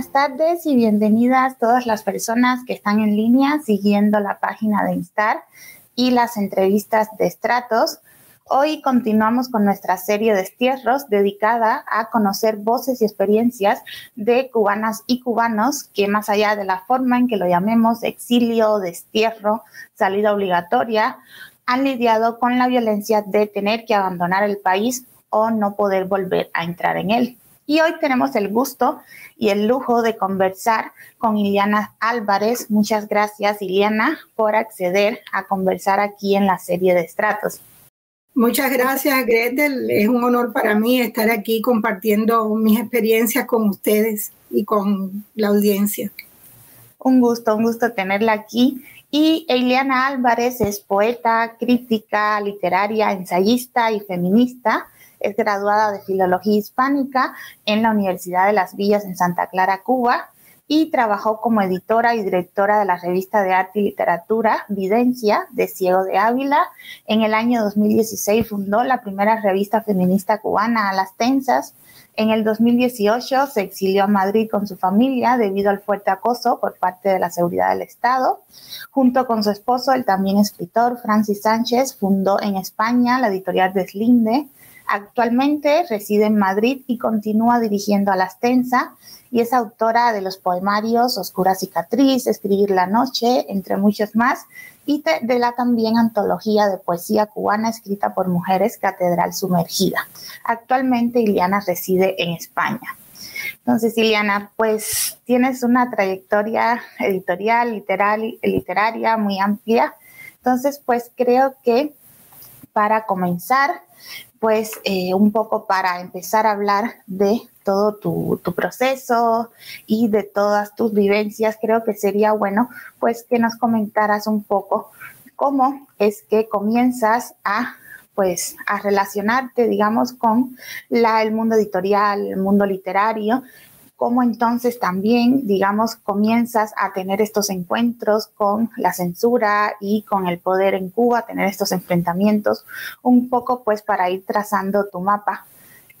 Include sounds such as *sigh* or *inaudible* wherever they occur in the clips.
Buenas tardes y bienvenidas todas las personas que están en línea siguiendo la página de Instar y las entrevistas de estratos. Hoy continuamos con nuestra serie de estierros dedicada a conocer voces y experiencias de cubanas y cubanos que más allá de la forma en que lo llamemos exilio, destierro, salida obligatoria, han lidiado con la violencia de tener que abandonar el país o no poder volver a entrar en él. Y hoy tenemos el gusto y el lujo de conversar con Iliana Álvarez. Muchas gracias, Iliana, por acceder a conversar aquí en la serie de estratos. Muchas gracias, Gretel. Es un honor para mí estar aquí compartiendo mis experiencias con ustedes y con la audiencia. Un gusto, un gusto tenerla aquí. Y Iliana Álvarez es poeta, crítica, literaria, ensayista y feminista. Es graduada de Filología Hispánica en la Universidad de las Villas en Santa Clara, Cuba, y trabajó como editora y directora de la revista de arte y literatura Videncia de Ciego de Ávila. En el año 2016 fundó la primera revista feminista cubana a las tensas. En el 2018 se exilió a Madrid con su familia debido al fuerte acoso por parte de la seguridad del Estado. Junto con su esposo, el también escritor Francis Sánchez, fundó en España la editorial Deslinde, Actualmente reside en Madrid y continúa dirigiendo a la Tensa y es autora de los poemarios Oscura Cicatriz, Escribir la Noche, entre muchos más, y de la también antología de poesía cubana escrita por mujeres Catedral Sumergida. Actualmente Iliana reside en España. Entonces, Iliana, pues tienes una trayectoria editorial, literal, literaria muy amplia. Entonces, pues creo que para comenzar, pues eh, un poco para empezar a hablar de todo tu, proceso y de todas tus vivencias, creo que sería bueno pues que nos comentaras un poco cómo es que comienzas a pues a relacionarte, digamos, con la, el mundo editorial, el mundo literario cómo entonces también, digamos, comienzas a tener estos encuentros con la censura y con el poder en Cuba, tener estos enfrentamientos, un poco pues para ir trazando tu mapa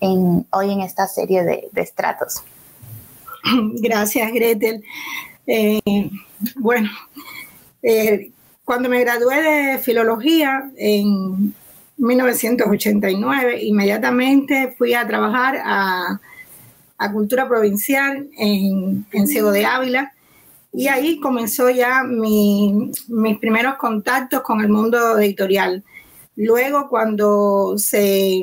hoy en esta serie de, estratos. *clears throat* Gracias, Gretel. Eh, bueno, eh, cuando me gradué de filología en 1989, inmediatamente fui a trabajar a a Cultura Provincial en, en Ciego de Ávila. Y ahí comenzó ya mis primeros contactos con el mundo editorial. Luego, cuando se,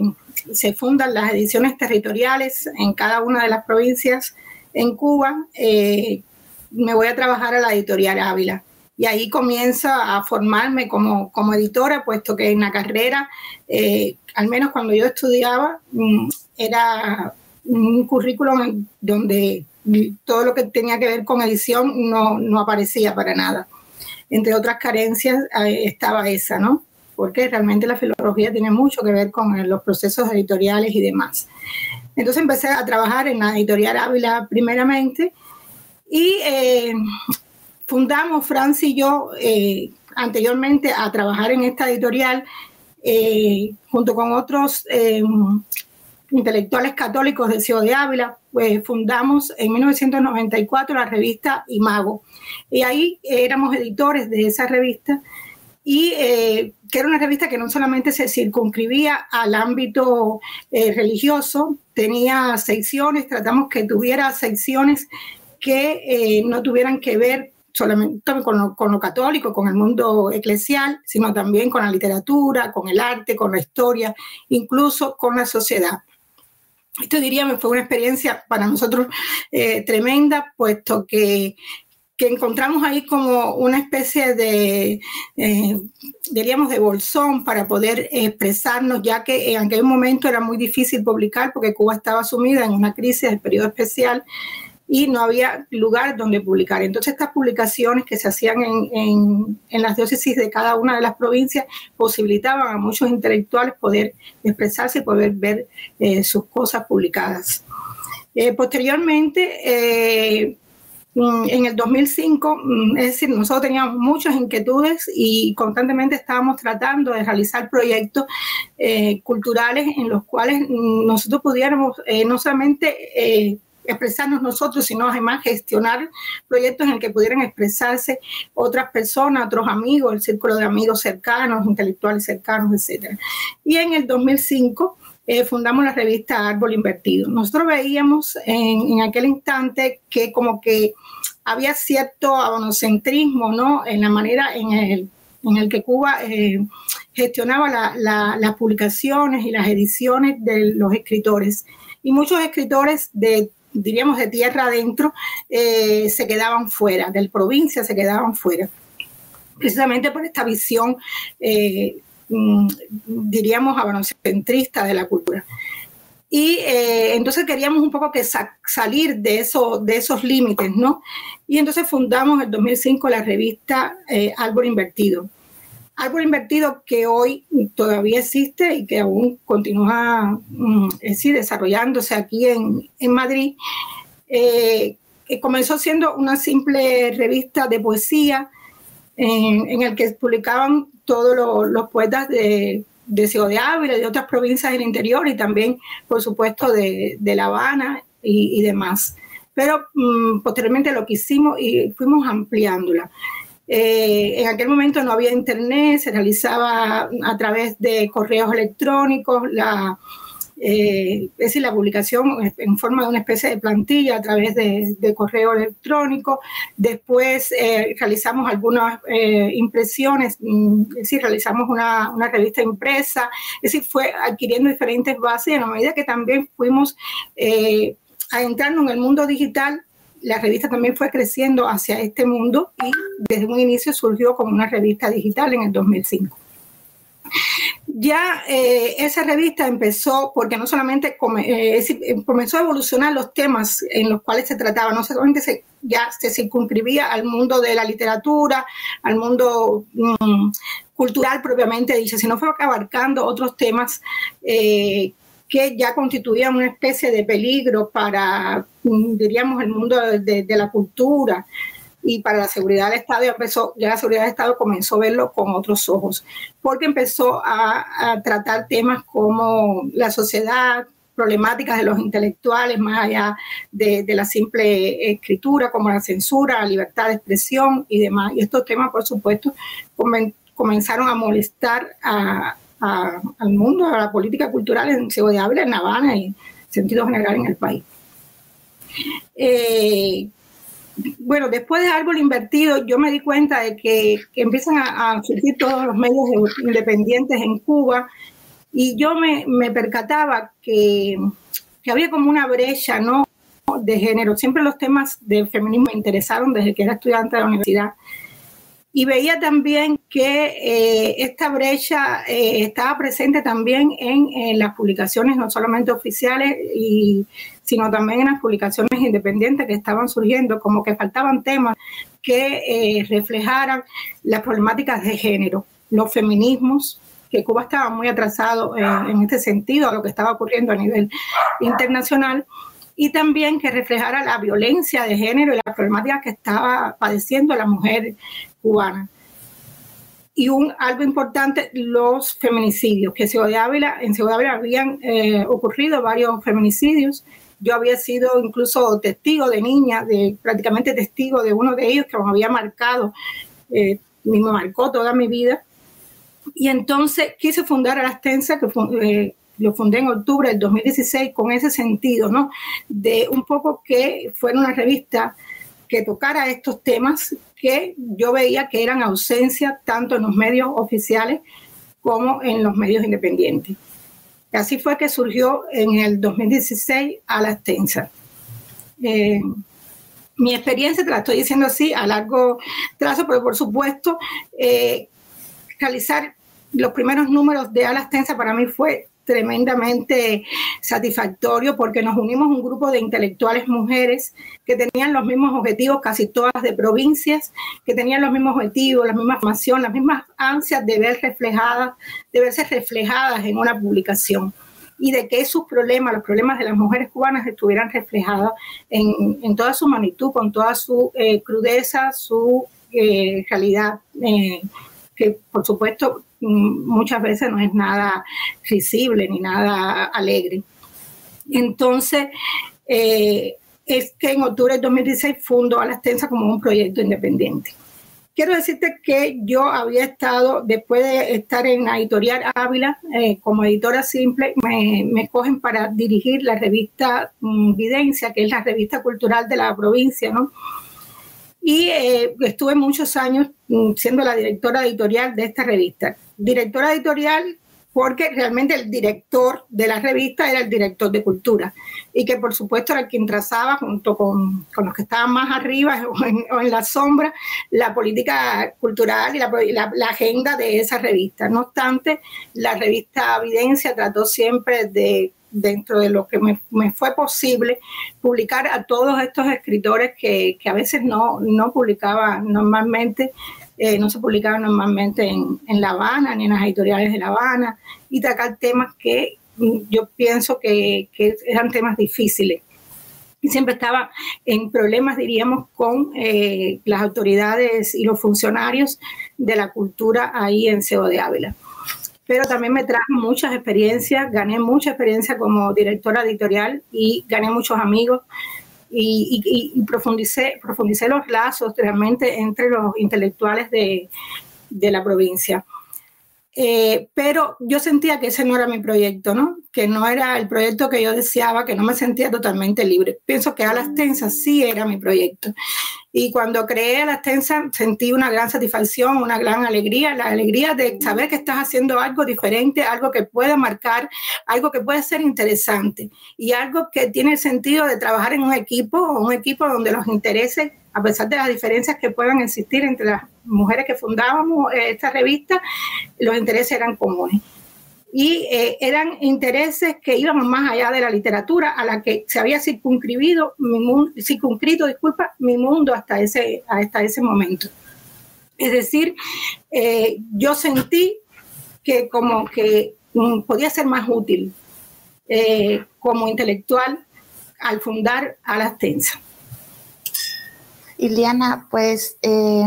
se, fundan las ediciones territoriales en cada una de las provincias en Cuba, eh, me voy a trabajar a la editorial Ávila. Y ahí comienzo a formarme como, como editora, puesto que en la carrera, eh, al menos cuando yo estudiaba, mm, era un currículum donde todo lo que tenía que ver con edición no, no aparecía para nada. Entre otras carencias eh, estaba esa, ¿no? Porque realmente la filología tiene mucho que ver con los procesos editoriales y demás. Entonces empecé a trabajar en la editorial Ávila primeramente y eh, fundamos, Franci y yo, eh, anteriormente a trabajar en esta editorial, junto con otros intelectuales católicos de Ciudad de Ávila, pues fundamos en 1994 la revista Imago. Y ahí éramos editores de esa revista y eh, que era una revista que no solamente se circunscribía al ámbito eh, religioso, tenía secciones, tratamos que tuviera secciones que eh, no tuvieran que ver solamente con lo, con lo, católico, con el mundo eclesial, sino también con la literatura, con el arte, con la historia, incluso con la sociedad. Esto diría fue una experiencia para nosotros eh, tremenda, puesto que, que, encontramos ahí como una especie de, eh, diríamos, de bolsón para poder expresarnos, ya que en aquel momento era muy difícil publicar porque Cuba estaba sumida en una crisis del periodo especial y no había lugar donde publicar. Entonces estas publicaciones que se hacían en, en, las diócesis de cada una de las provincias posibilitaban a muchos intelectuales poder expresarse y poder ver eh, sus cosas publicadas. Eh, posteriormente, eh, mm, en el 2005, mm, es decir, nosotros teníamos muchas inquietudes y constantemente estábamos tratando de realizar proyectos culturales en los cuales mm, nosotros pudiéramos no solamente expresarnos nosotros, sino además gestionar proyectos en el que pudieran expresarse otras personas, otros amigos, el círculo de amigos cercanos, intelectuales cercanos, etc. Y en el 2005 eh, fundamos la revista Árbol Invertido. Nosotros veíamos en, aquel instante que como que había cierto abonocentrismo, ¿no? En la manera en el, en el que Cuba eh, gestionaba la, la, las publicaciones y las ediciones de los escritores. Y muchos escritores de diríamos de tierra adentro, eh, se quedaban fuera, del provincia se quedaban fuera, precisamente por esta visión eh, Mm, diríamos, avanocentrista de la cultura. Y eh, entonces queríamos un poco que salir de, eso, de esos límites, ¿no? Y entonces fundamos en 2005 la revista eh, Árbol Invertido. Árbol Invertido que hoy todavía existe y que aún continúa mm, decir, desarrollándose aquí en, en Madrid. Eh, comenzó siendo una simple revista de poesía en, en el que publicaban todos los, poetas de, de Ciudad de Ávila de otras provincias del interior y también, por supuesto, de, de La Habana y, demás. Pero mm, posteriormente lo que hicimos y fuimos ampliándola. Eh, en aquel momento no había internet, se realizaba a través de correos electrónicos, la, eh, es decir, la publicación en forma de una especie de plantilla a través de, correo electrónico. Después eh, realizamos algunas impresiones, mm, es decir, realizamos una, revista impresa, es decir, fue adquiriendo diferentes bases y a medida que también fuimos adentrando en el mundo digital, la revista también fue creciendo hacia este mundo y desde un inicio surgió como una revista digital en el 2005 ya eh, esa revista empezó, porque no solamente eh, eh, comenzó a evolucionar los temas en los cuales se trataba, no solamente se, ya se circunscribía al mundo de la literatura, al mundo mm, cultural propiamente dicho, sino fue abarcando otros temas que ya constituían una especie de peligro para, mm, diríamos, el mundo de la cultura y para la seguridad del Estado empezó, ya la seguridad del Estado comenzó a verlo con otros ojos, porque empezó a, tratar temas como la sociedad, problemáticas de los intelectuales, más allá de, la simple escritura, como la censura, la libertad de expresión y demás. Y estos temas, por supuesto, comenzaron a molestar al mundo, a la política cultural en Ciudad de Ávila, en Habana y en sentido general en el país. Eh, bueno, después de Árbol Invertido, yo me di cuenta de que, empiezan a, surgir todos los medios independientes en Cuba y yo me, percataba que, que, había como una brecha, ¿no? De género. Siempre los temas del feminismo me interesaron desde que era estudiante de la universidad. Y veía también que eh, esta brecha eh, estaba presente también en, las publicaciones, no solamente oficiales y sino también en las publicaciones independientes que estaban surgiendo, como que faltaban temas que eh, reflejaran las problemáticas de género, los feminismos, que Cuba estaba muy atrasado en este sentido a lo que estaba ocurriendo a nivel internacional, y también que reflejara la violencia de género y las problemáticas que estaba padeciendo la mujer cubana. Y un, algo importante, los feminicidios, que Ciudad de Ávila, en Ciudad de Ávila habían eh, ocurrido varios feminicidios yo había sido incluso testigo de niña, de prácticamente testigo de uno de ellos que me había marcado, eh, me marcó toda mi vida. Y entonces quise fundar a la Astensa, que eh, lo fundé en octubre del 2016 con ese sentido, ¿no? De un poco que fuera una revista que tocara estos temas que yo veía que eran ausencia tanto en los medios oficiales como en los medios independientes. Así fue que surgió en el 2016 a la. Eh, mi experiencia, te la estoy diciendo así, a largo plazo, pero por supuesto, eh, realizar los primeros números de Ala Extensa para mí fue tremendamente satisfactorio porque nos unimos un grupo de intelectuales mujeres que tenían los mismos objetivos, casi todas de provincias, que tenían los mismos objetivos, la misma formación, las mismas ansias de ver reflejadas, de verse reflejadas en una publicación y de que sus problemas, los problemas de las mujeres cubanas estuvieran reflejados en, toda su magnitud, con toda su eh, crudeza, su eh, realidad, eh, que por supuesto muchas veces no es nada risible ni nada alegre. Entonces, eh, es que en octubre de 2016 fundo a la extensa como un proyecto independiente. Quiero decirte que yo había estado, después de estar en la editorial Ávila, eh, como editora simple, me, me, cogen para dirigir la revista um, Videncia, que es la revista cultural de la provincia, ¿no? Y eh, estuve muchos años mm, siendo la directora editorial de esta revista. Directora editorial porque realmente el director de la revista era el director de cultura y que por supuesto era quien trazaba junto con, con los que estaban más arriba *laughs* o en, la sombra la política cultural y la, la, la, agenda de esa revista. No obstante, la revista Evidencia trató siempre de dentro de lo que me, fue posible, publicar a todos estos escritores que, a veces no, no publicaban normalmente, eh, no se publicaban normalmente en, en, La Habana ni en las editoriales de La Habana, y tratar temas que yo pienso que, que eran temas difíciles. Y siempre estaba en problemas, diríamos, con eh, las autoridades y los funcionarios de la cultura ahí en Cebo de Ávila pero también me trajo muchas experiencias, gané mucha experiencia como directora editorial y gané muchos amigos y, profundicé, profundicé los lazos realmente entre los intelectuales de, de la provincia. Eh, pero yo sentía que ese no era mi proyecto, ¿no? Que no era el proyecto que yo deseaba, que no me sentía totalmente libre. Pienso que Alas Tensas sí era mi proyecto. Y cuando creé Alas Tensas sentí una gran satisfacción, una gran alegría, la alegría de saber que estás haciendo algo diferente, algo que puede marcar, algo que puede ser interesante y algo que tiene el sentido de trabajar en un equipo, un equipo donde los intereses a pesar de las diferencias que puedan existir entre las mujeres que fundábamos eh, esta revista, los intereses eran comunes. Y eh, eran intereses que iban más allá de la literatura, a la que se había circunscribido mi mundo, circunscrito, mi mundo hasta ese, hasta ese momento. Es decir, eh, yo sentí que como que um, podía ser más útil como intelectual al fundar a las tensas. Iliana, pues eh,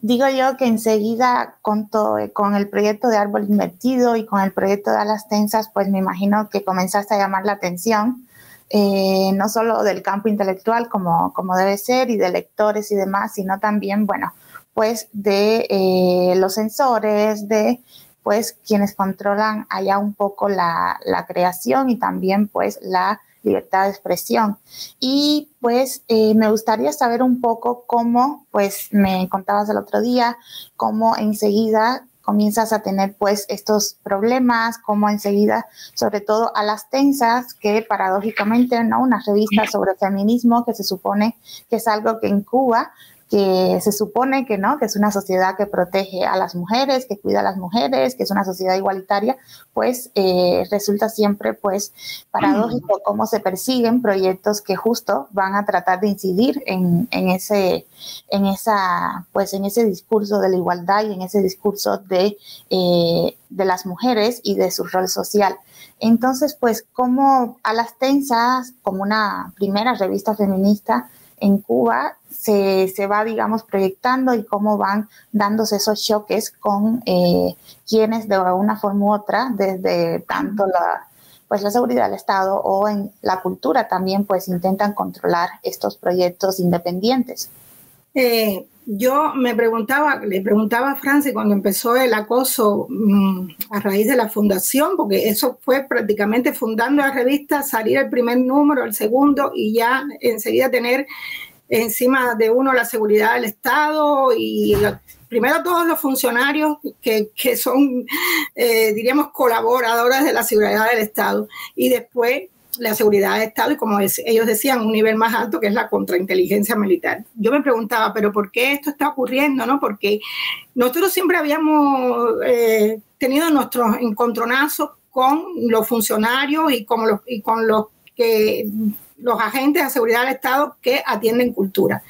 digo yo que enseguida con, todo, con el proyecto de Árbol Invertido y con el proyecto de Alas Tensas, pues me imagino que comenzaste a llamar la atención, eh, no solo del campo intelectual como, como debe ser y de lectores y demás, sino también, bueno, pues de eh, los sensores, de pues quienes controlan allá un poco la, la creación y también pues la libertad de expresión. Y pues eh, me gustaría saber un poco cómo, pues me contabas el otro día, cómo enseguida comienzas a tener pues estos problemas, cómo enseguida, sobre todo a las tensas, que paradójicamente, ¿no? Una revista sobre feminismo que se supone que es algo que en Cuba que se supone que no, que es una sociedad que protege a las mujeres, que cuida a las mujeres, que es una sociedad igualitaria, pues eh, resulta siempre pues paradójico cómo se persiguen proyectos que justo van a tratar de incidir en, en, ese, en esa, pues en ese discurso de la igualdad y en ese discurso de, eh, de las mujeres y de su rol social. Entonces, pues, como a las tensas, como una primera revista feminista, en Cuba se, se, va, digamos, proyectando y cómo van dándose esos choques con eh, quienes de una forma u otra, desde tanto la, pues la seguridad del Estado o en la cultura también, pues intentan controlar estos proyectos independientes. Eh, yo me preguntaba, le preguntaba a Francis cuando empezó el acoso mmm, a raíz de la fundación, porque eso fue prácticamente fundando la revista, salir el primer número, el segundo y ya enseguida tener encima de uno la seguridad del Estado y primero todos los funcionarios que, que son, eh, diríamos, colaboradores de la seguridad del Estado. Y después la seguridad del Estado y como ellos decían, un nivel más alto que es la contrainteligencia militar. Yo me preguntaba, pero ¿por qué esto está ocurriendo? ¿no? Porque nosotros siempre habíamos eh, tenido nuestros encontronazos con los funcionarios y con los, y con los que los agentes de seguridad del Estado que atienden cultura.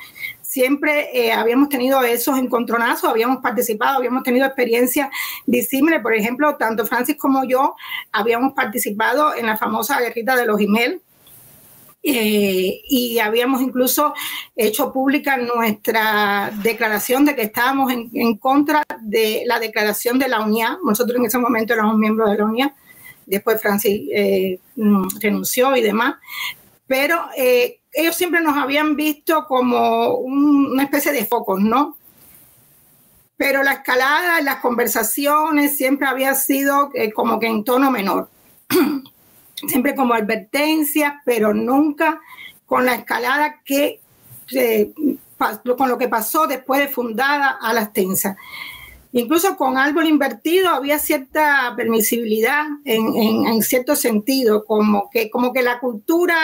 Siempre eh, habíamos tenido esos encontronazos, habíamos participado, habíamos tenido experiencias disímiles. Por ejemplo, tanto Francis como yo habíamos participado en la famosa guerrita de los emails, eh, y habíamos incluso hecho pública nuestra declaración de que estábamos en, en, contra de la declaración de la UNIA. Nosotros en ese momento éramos miembros de la UNIA, después Francis eh, renunció y demás, pero eh, ellos siempre nos habían visto como una especie de focos, ¿no? Pero la escalada, las conversaciones siempre había sido eh, como que en tono menor, *clears throat* siempre como advertencias, pero nunca con la escalada que con lo que pasó después de fundada a las tensas. Incluso con árbol invertido había cierta permisibilidad en, en, cierto sentido, como que, como que la cultura,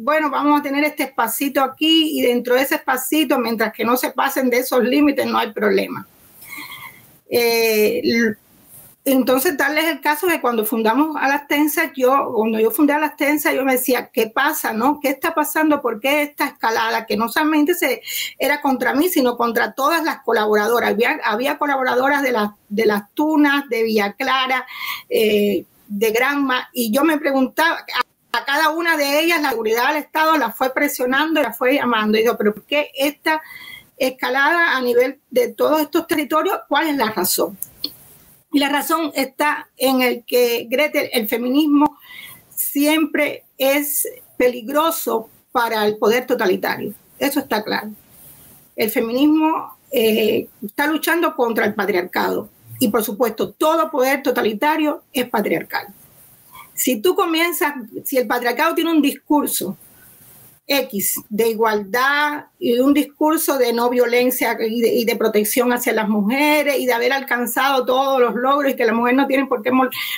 bueno, vamos a tener este espacito aquí y dentro de ese espacito, mientras que no se pasen de esos límites, no hay problema. Eh, entonces, tal es el caso de cuando fundamos a las tensas, yo, cuando yo fundé a las tensas, yo me decía, ¿qué pasa, no? ¿Qué está pasando? ¿Por qué esta escalada? Que no solamente se, era contra mí, sino contra todas las colaboradoras. Había, colaboradoras de, las de Tunas, de Villa Clara, eh, de Granma, y yo me preguntaba, a, cada una de ellas la seguridad del Estado la fue presionando y la fue llamando. Y digo, ¿pero por qué esta escalada a nivel de todos estos territorios? ¿Cuál es la razón? Y la razón está en el que, Gretel, el feminismo siempre es peligroso para el poder totalitario. Eso está claro. El feminismo eh, está luchando contra el patriarcado. Y por supuesto, todo poder totalitario es patriarcal. Si tú comienzas, si el patriarcado tiene un discurso X de igualdad y un discurso de no violencia y de, protección hacia las mujeres y de haber alcanzado todos los logros y que la mujer no tiene por qué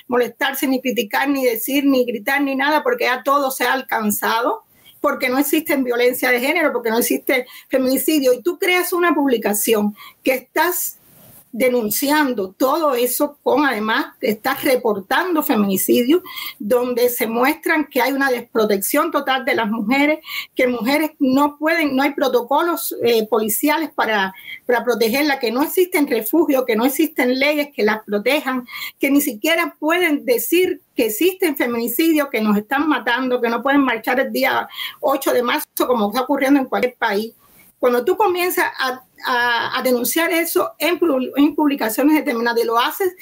molestarse ni criticar ni decir ni gritar ni nada porque ya todo se ha alcanzado porque no existe violencia de género, porque no existe feminicidio, y tú creas una publicación que estás denunciando todo eso con además está reportando feminicidios donde se muestran que hay una desprotección total de las mujeres, que mujeres no pueden, no hay protocolos eh, policiales para, para protegerlas, que no existen refugios, que no existen leyes que las protejan, que ni siquiera pueden decir que existen feminicidios, que nos están matando, que no pueden marchar el día 8 de marzo como está ocurriendo en cualquier país. Cuando tú comienzas a a, denunciar eso en, en, publicaciones determinadas. Y lo haces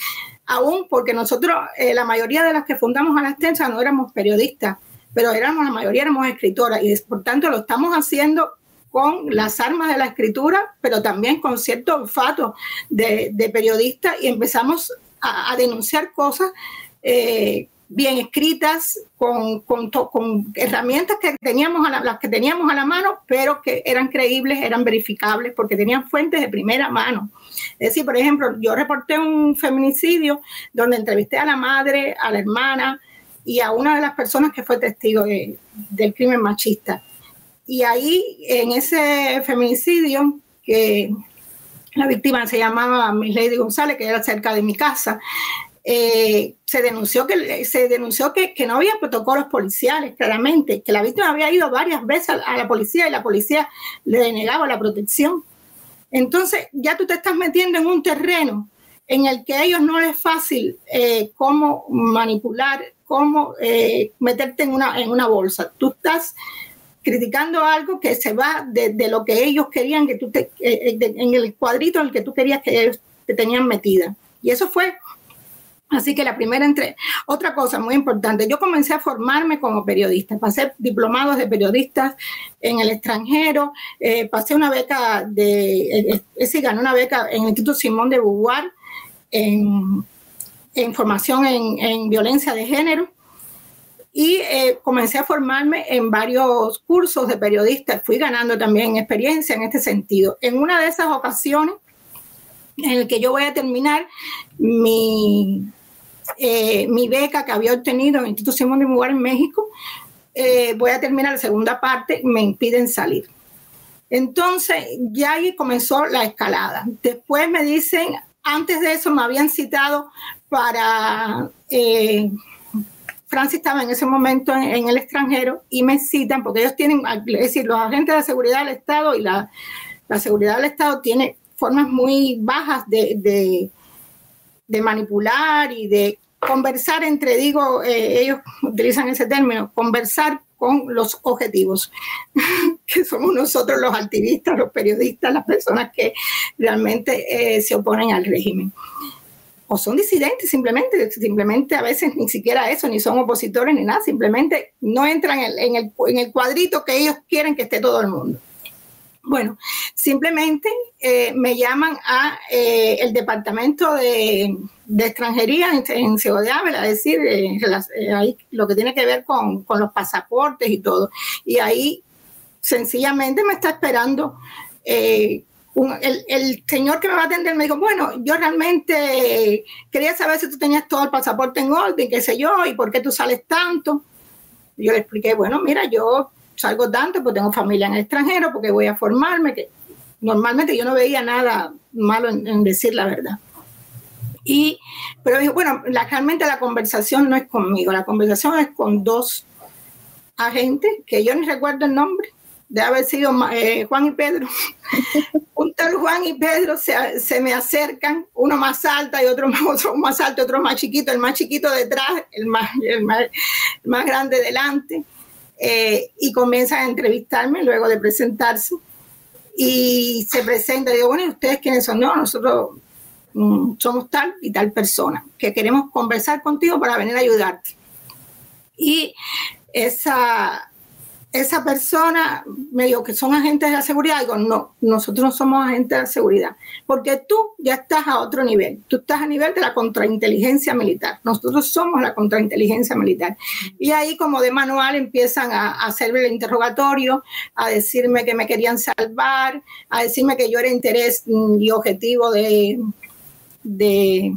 aún porque nosotros, eh, la mayoría de las que fundamos a la extensa no éramos periodistas, pero éramos, la mayoría éramos escritoras. Y por tanto lo estamos haciendo con las armas de la escritura, pero también con cierto olfato de, de periodista y empezamos a, a denunciar cosas eh, bien escritas, con, con, con, herramientas que teníamos a la, las que teníamos a la mano, pero que eran creíbles, eran verificables, porque tenían fuentes de primera mano. Es decir, por ejemplo, yo reporté un feminicidio donde entrevisté a la madre, a la hermana y a una de las personas que fue testigo del crimen machista. Y ahí, en ese feminicidio, que la víctima se llamaba Miss Lady González, que era cerca de mi casa, eh, se denunció, que, se denunció que, que, no había protocolos policiales, claramente, que la víctima había ido varias veces a, la policía y la policía le denegaba la protección. Entonces, ya tú te estás metiendo en un terreno en el que a ellos no es fácil eh, cómo manipular, cómo eh, meterte en una, en una bolsa. Tú estás criticando algo que se va de, de lo que ellos querían que tú te, en el cuadrito en el que tú querías que ellos te tenían metida. Y eso fue Así que la primera entre otra cosa muy importante, yo comencé a formarme como periodista, pasé diplomados de periodistas en el extranjero, eh, pasé una beca de, eh, eh sí, gané una beca en el Instituto Simón de Beauvoir en, formación en, en, violencia de género y eh, comencé a formarme en varios cursos de periodistas, fui ganando también experiencia en este sentido. En una de esas ocasiones en el que yo voy a terminar mi eh, mi beca que había obtenido en el Instituto Simón de Mugar en México, eh, voy a terminar la segunda parte, me impiden salir. Entonces, ya ahí comenzó la escalada. Después me dicen, antes de eso me habían citado para... Eh, Francis estaba en ese momento en, el extranjero y me citan porque ellos tienen, es decir, los agentes de seguridad del Estado y la, la seguridad del Estado tiene formas muy bajas de manipular y de conversar entre, digo, eh, ellos utilizan ese término, conversar con los objetivos, *laughs* que somos nosotros los activistas, los periodistas, las personas que realmente eh, se oponen al régimen. o son disidentes simplemente, simplemente a veces ni siquiera eso, ni son opositores ni nada, simplemente no entran en el, en el, cuadrito que ellos quieren que esté todo el mundo. Bueno, simplemente eh, me llaman a eh, el departamento de, extranjería en, en Ciudad de Ávila, es decir, eh, ahí, lo que tiene que ver con, los pasaportes y todo. Y ahí sencillamente me está esperando el, señor que me va a atender me dijo, bueno, yo realmente quería saber si tú tenías todo el pasaporte en orden, qué sé yo, y por qué tú sales tanto. Yo le expliqué, bueno, mira, yo salgo tanto porque tengo familia en el extranjero, porque voy a formarme, que normalmente yo no veía nada malo en, decir la verdad. Y, pero dijo, bueno, realmente la conversación no es conmigo, la conversación es con dos agentes, que yo ni recuerdo el nombre, de haber sido eh, Juan y Pedro. *laughs* Un tal Juan y Pedro se, se, me acercan, uno más alta y otro más, otro más alto, otro más chiquito, el más chiquito detrás, el más, el más, más grande delante, eh, y comienzan a entrevistarme luego de presentarse. Y se presenta, digo, bueno, ¿y ustedes quiénes son? No, nosotros mm, somos tal y tal persona, que queremos conversar contigo para venir a ayudarte. Y esa, esa persona me dijo que son agentes de la seguridad. Digo, no, nosotros no somos agentes de la seguridad, porque tú ya estás a otro nivel. Tú estás a nivel de la contrainteligencia militar. Nosotros somos la contrainteligencia militar. Y ahí, como de manual, empiezan a, hacerme el interrogatorio, a decirme que me querían salvar, a decirme que yo era interés y objetivo de, de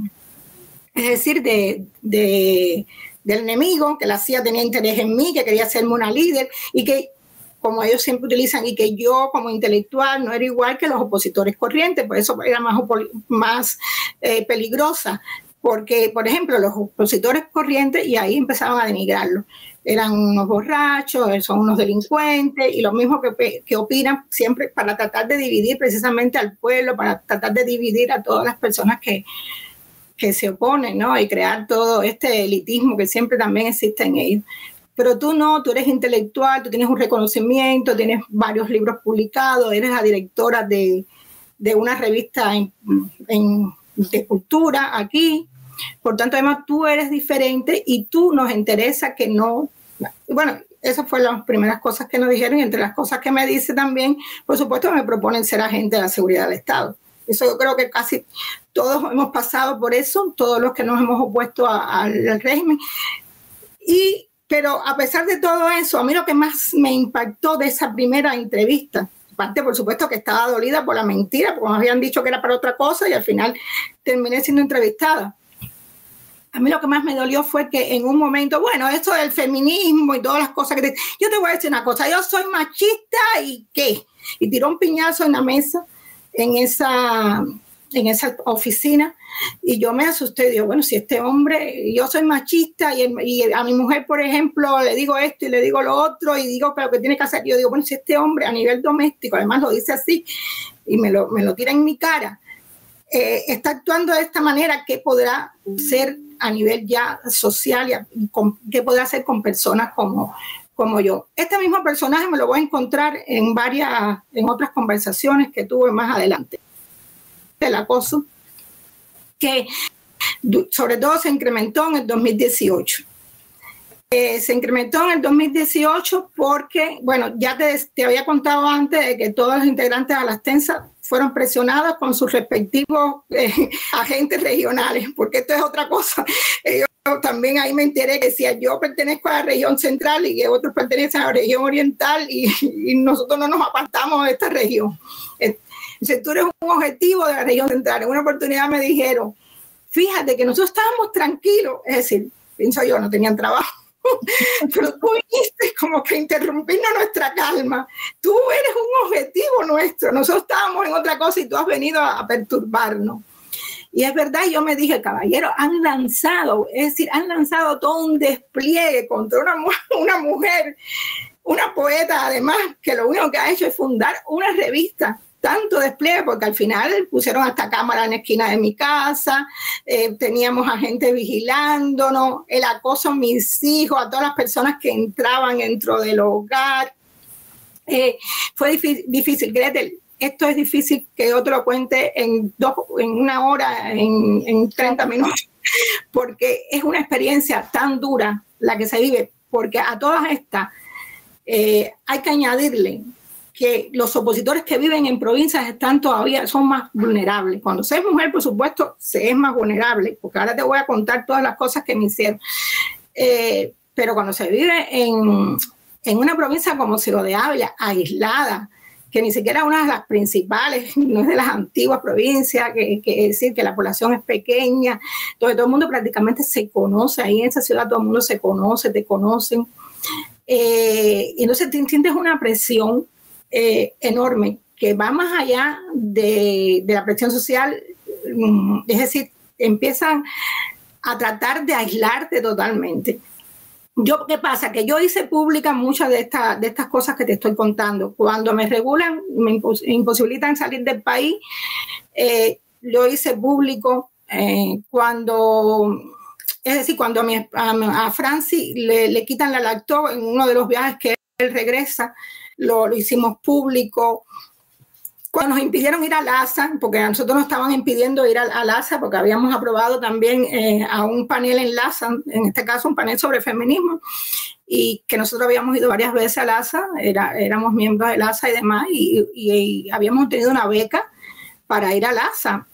es decir, de, de del enemigo, que la CIA tenía interés en mí, que quería hacerme una líder y que, como ellos siempre utilizan, y que yo como intelectual no era igual que los opositores corrientes, por eso era más, más eh, peligrosa, porque, por ejemplo, los opositores corrientes, y ahí empezaban a denigrarlo, eran unos borrachos, son unos delincuentes, y lo mismo que, que opinan siempre para tratar de dividir precisamente al pueblo, para tratar de dividir a todas las personas que, que se oponen, ¿no? Y crear todo este elitismo que siempre también existe en ellos. Pero tú no, tú eres intelectual, tú tienes un reconocimiento, tienes varios libros publicados, eres la directora de, de una revista en, de cultura aquí. Por tanto, además, tú eres diferente y tú nos interesa que no... Bueno, esas fueron las primeras cosas que nos dijeron y entre las cosas que me dice también, por supuesto, me proponen ser agente de la seguridad del Estado. Eso yo creo que casi todos hemos pasado por eso, todos los que nos hemos opuesto al régimen. Y, pero a pesar de todo eso, a mí lo que más me impactó de esa primera entrevista, aparte por supuesto que estaba dolida por la mentira, porque me habían dicho que era para otra cosa y al final terminé siendo entrevistada. A mí lo que más me dolió fue que en un momento, bueno, eso del feminismo y todas las cosas que... Te, yo te voy a decir una cosa, yo soy machista y qué. Y tiró un piñazo en la mesa en esa, en esa oficina y yo me asusté, digo, bueno, si este hombre, yo soy machista y, a mi mujer, por ejemplo, le digo esto y le digo lo otro y digo que lo que tiene que hacer, yo digo, bueno, si este hombre a nivel doméstico, además lo dice así y me lo, me lo tira en mi cara, eh, está actuando de esta manera, ¿qué podrá ser a nivel ya social y qué podrá hacer con personas como, como yo. Este mismo personaje me lo voy a encontrar en varias, en otras conversaciones que tuve más adelante. El acoso, que sobre todo se incrementó en el 2018. Eh, se incrementó en el 2018 porque, bueno, ya te, había contado antes de que todos los integrantes de la extensa fueron presionados con sus respectivos eh, *laughs* agentes regionales, porque esto es otra cosa. *laughs* Ellos también ahí me enteré que decía yo pertenezco a la región central y que otros pertenecen a la región oriental y, *laughs* nosotros no nos apartamos de esta región. El sector es un objetivo de la región central. En una oportunidad me dijeron, fíjate que nosotros estábamos tranquilos, es decir, pienso yo, no tenían trabajo. *laughs* Pero tú viniste como que interrumpirnos nuestra calma. Tú eres un objetivo nuestro. Nosotros estábamos en otra cosa y tú has venido a perturbarnos. Y es verdad, yo me dije, caballero, han lanzado, es decir, han lanzado todo un despliegue contra una, *laughs* una mujer, una poeta además, que lo único que ha hecho es fundar una revista tanto despliegue, porque al final pusieron hasta cámara en la esquina de mi casa, eh, teníamos a gente vigilándonos, el acoso a mis hijos, a todas las personas que entraban dentro del hogar. Eh, fue difícil, Gretel, esto es difícil que otro lo cuente en, dos, en una hora, en, en 30 minutos, *laughs* porque es una experiencia tan dura la que se vive, porque a todas estas eh, hay que añadirle que los opositores que viven en provincias están todavía, son más vulnerables. Cuando se es mujer, por supuesto, se es más vulnerable, porque ahora te voy a contar todas las cosas que me hicieron. Eh, pero cuando se vive en, en una provincia como Ciudad de Ávila, aislada, que ni siquiera una de las principales, *laughs* no es de las antiguas provincias, que, que, es decir, que la población es pequeña, entonces todo el mundo prácticamente se conoce, ahí en esa ciudad todo el mundo se conoce, te conocen. Eh, y entonces te sientes una presión eh, enorme que va más allá de, la presión social, mm, es decir, empiezan a tratar de aislarte totalmente. Yo, ¿qué pasa? Que yo hice pública muchas de, esta, estas cosas que te estoy contando. Cuando me regulan, me imposibilitan salir del país, eh, lo hice público. Eh, cuando, es decir, cuando a, mi, a, Francis le, le, quitan la lacto en uno de los viajes que él regresa, lo, lo hicimos público. Cuando nos impidieron ir al ASA, porque a nosotros nos estaban impidiendo ir al, al ASA, porque habíamos aprobado también eh, a un panel en LASA, en este caso un panel sobre feminismo, y que nosotros habíamos ido varias veces al ASA, era, éramos miembros del ASA y demás, y, habíamos tenido una beca para ir al ASA,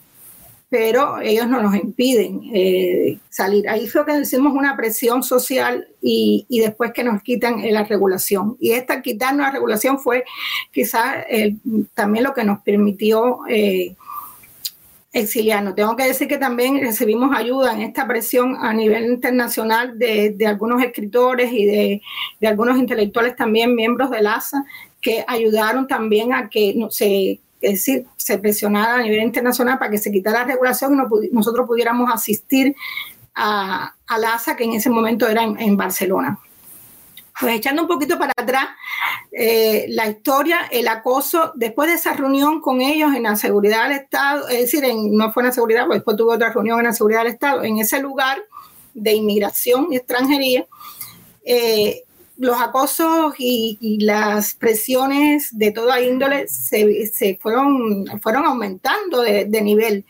pero ellos no nos impiden eh, salir. Ahí fue que hicimos una presión social y, y, después que nos quitan la regulación. Y esta quitarnos la regulación fue quizás eh, también lo que nos permitió eh, exiliarnos. Tengo que decir que también recibimos ayuda en esta presión a nivel internacional de, de algunos escritores y de, de, algunos intelectuales también miembros del ASA que ayudaron también a que no, se es decir, se presionara a nivel internacional para que se quitara la regulación y nosotros pudiéramos asistir a, la ASA, que en ese momento era en, Barcelona. Pues echando un poquito para atrás, eh, la historia, el acoso, después de esa reunión con ellos en la seguridad del Estado, es decir, no fue en la seguridad, pues después tuve otra reunión en la seguridad del Estado, en ese lugar de inmigración y extranjería, eh, los acosos y, las presiones de toda índole se, se fueron, fueron aumentando de, de, nivel,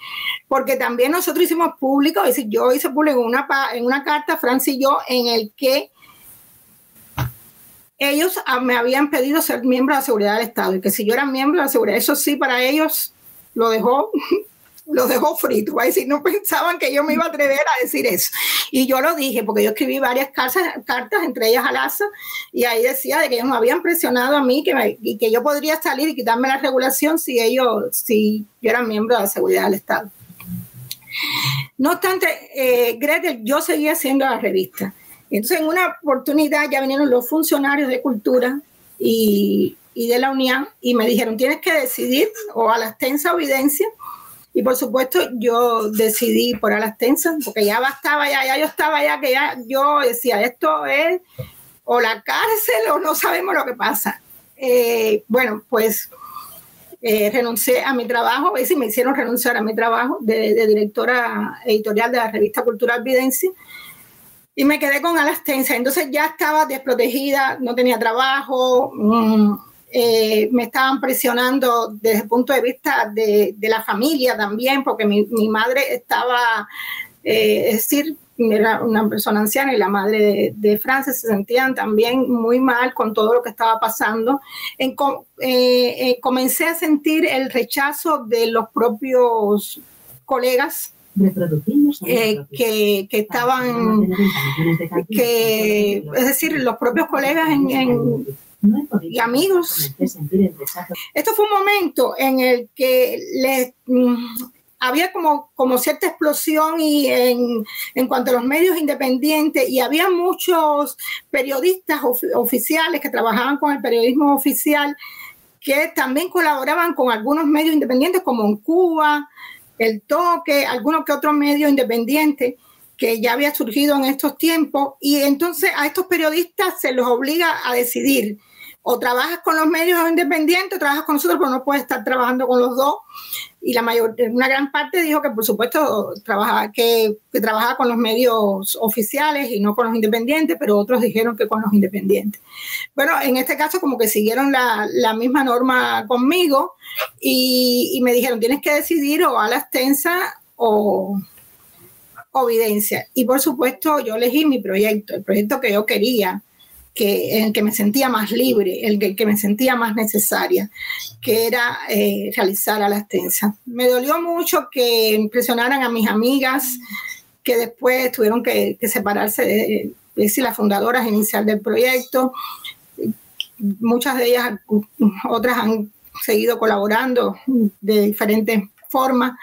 porque también nosotros hicimos público, es decir, yo hice público una, en una carta, Francia y yo, en el que ellos me habían pedido ser miembro de la seguridad del Estado. Y que si yo era miembro de la seguridad, eso sí, para ellos lo dejó *laughs* lo dejó frito, ¿va? decir, no pensaban que yo me iba a atrever a decir eso. Y yo lo dije, porque yo escribí varias cartas, cartas entre ellas al ASA, y ahí decía de que ellos me habían presionado a mí que y que yo podría salir y quitarme la regulación si ellos, si yo era miembro de la seguridad del Estado. No obstante, eh, Gretel, yo seguía haciendo la revista. Entonces, en una oportunidad ya vinieron los funcionarios de cultura y, y de la UNIAN y me dijeron, tienes que decidir o a la extensa evidencia y por supuesto yo decidí por a porque ya bastaba, ya, ya yo estaba ya que ya yo decía, esto es o la cárcel o no sabemos lo que pasa. Eh, bueno, pues eh, renuncié a mi trabajo, y me hicieron renunciar a mi trabajo de, de, directora editorial de la revista Cultural Videncia y me quedé con Alastensa. Entonces ya estaba desprotegida, no tenía trabajo, mmm, eh, me estaban presionando desde el punto de vista de, de la familia también, porque mi, mi madre estaba, eh, es decir, era una persona anciana y la madre de, de, Francia se sentían también muy mal con todo lo que estaba pasando. En, eh, eh, comencé a sentir el rechazo de los propios colegas eh, que, que, estaban, que, es decir, los propios colegas en, en y amigos. Esto fue un momento en el que les, mm, había como, como cierta explosión y en, en, cuanto a los medios independientes y había muchos periodistas of, oficiales que trabajaban con el periodismo oficial que también colaboraban con algunos medios independientes como en Cuba, El Toque, algunos que otros medios independientes que ya había surgido en estos tiempos y entonces a estos periodistas se los obliga a decidir o trabajas con los medios independientes, o trabajas con nosotros, pero no puedes estar trabajando con los dos. Y la mayor, una gran parte dijo que, por supuesto, trabajaba, que, trabajaba con los medios oficiales y no con los independientes, pero otros dijeron que con los independientes. Bueno, en este caso, como que siguieron la, la misma norma conmigo y, y, me dijeron: tienes que decidir o a la extensa o, o evidencia. Y por supuesto, yo elegí mi proyecto, el proyecto que yo quería en el que me sentía más libre, el que, me sentía más necesaria, que era eh, realizar a la extensa. Me dolió mucho que impresionaran a mis amigas que después tuvieron que, que separarse de, es decir, las fundadoras inicial del proyecto. Muchas de ellas, otras han seguido colaborando de diferentes formas,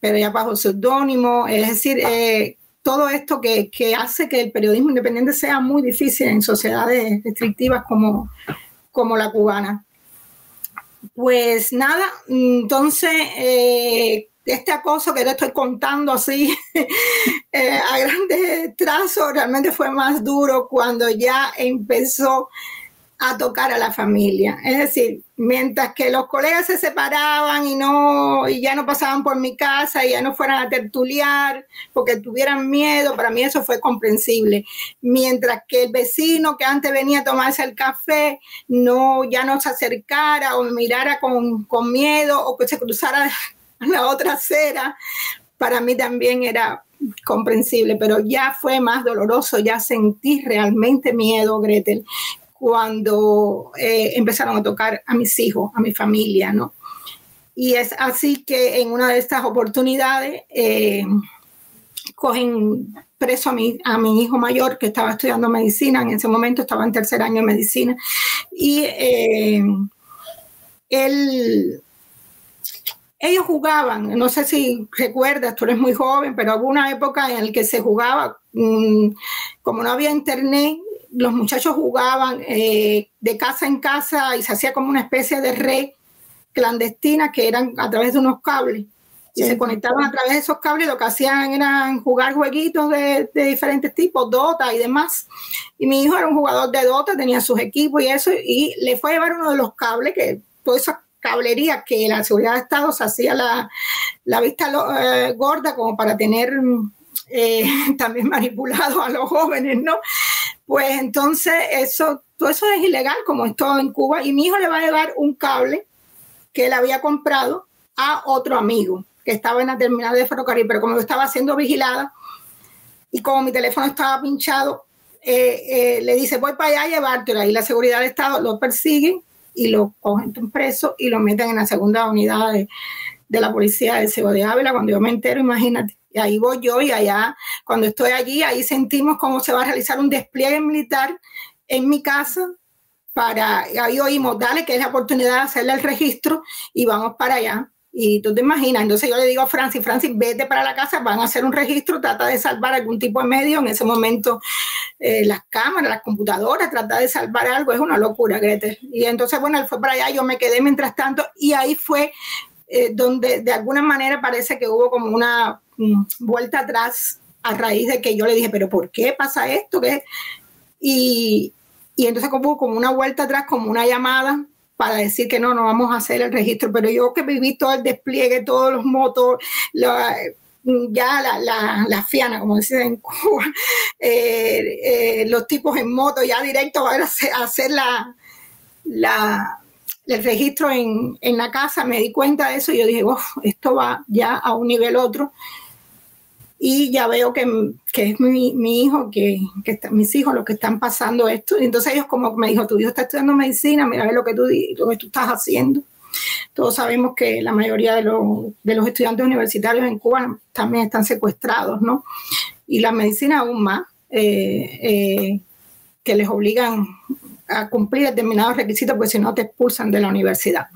pero ya bajo seudónimo. Es decir, eh, todo esto que, que, hace que el periodismo independiente sea muy difícil en sociedades restrictivas como, como la cubana. Pues nada, entonces eh, este acoso que te estoy contando así *laughs* eh, a grandes trazos realmente fue más duro cuando ya empezó a tocar a la familia. Es decir, mientras que los colegas se separaban y no y ya no pasaban por mi casa y ya no fueran a tertuliar porque tuvieran miedo, para mí eso fue comprensible. Mientras que el vecino que antes venía a tomarse el café no ya no se acercara o mirara con, con miedo o que se cruzara *laughs* la otra acera, para mí también era comprensible, pero ya fue más doloroso, ya sentí realmente miedo, Gretel, cuando eh, empezaron a tocar a mis hijos, a mi familia, ¿no? Y es así que en una de estas oportunidades eh, cogen preso a mi, a mi hijo mayor que estaba estudiando medicina, en ese momento estaba en tercer año de medicina, y eh, él, ellos jugaban, no sé si recuerdas, tú eres muy joven, pero hubo época en la que se jugaba, mmm, como no había internet, los muchachos jugaban eh, de casa en casa y se hacía como una especie de red clandestina que eran a través de unos cables. Y sí. se conectaban a través de esos cables, lo que hacían eran jugar jueguitos de, de, diferentes tipos, Dota y demás. Y mi hijo era un jugador de Dota, tenía sus equipos y eso, y le fue a llevar uno de los cables, que toda esa cablería que la seguridad de Estado se hacía la, la vista eh, gorda como para tener eh, *laughs* también manipulado a los jóvenes, ¿no? Pues entonces eso, todo eso es ilegal como es todo en Cuba y mi hijo le va a llevar un cable que él había comprado a otro amigo que estaba en la terminal de ferrocarril, pero como yo estaba siendo vigilada y como mi teléfono estaba pinchado, eh, eh, le dice voy para allá a llevártelo y la seguridad del Estado lo persigue y lo cogen preso y lo meten en la segunda unidad de, de la policía de Cebo de Ávila. Cuando yo me entero, imagínate, y ahí voy yo y allá, cuando estoy allí, ahí sentimos cómo se va a realizar un despliegue militar en mi casa para, ahí oímos, dale, que es la oportunidad de hacerle el registro y vamos para allá. Y tú te imaginas, entonces yo le digo a Francis, Francis, vete para la casa, van a hacer un registro, trata de salvar algún tipo de medio. En ese momento, eh, las cámaras, las computadoras, trata de salvar algo, es una locura, Gretel. Y entonces, bueno, él fue para allá, yo me quedé mientras tanto, y ahí fue eh, donde de alguna manera parece que hubo como una vuelta atrás a raíz de que yo le dije, pero ¿por qué pasa esto? ¿Qué? Y, y entonces hubo como una vuelta atrás, como una llamada para decir que no, no vamos a hacer el registro, pero yo que viví todo el despliegue, todos los motos, ya la, la, la, fiana, como dicen en Cuba, *laughs* eh, eh, los tipos en moto ya directo a hacer, a hacer la, la, el registro en, en, la casa, me di cuenta de eso y yo dije, esto va ya a un nivel otro. Y ya veo que, que es mi, mi hijo, que, que está, mis hijos los que están pasando esto. Y entonces ellos como me dijo, tu hijo está estudiando medicina, mira lo que tú, lo que tú estás haciendo. Todos sabemos que la mayoría de los, de los estudiantes universitarios en Cuba también están secuestrados, ¿no? Y la medicina aún más, eh, eh, que les obligan a cumplir determinados requisitos, porque si no te expulsan de la universidad.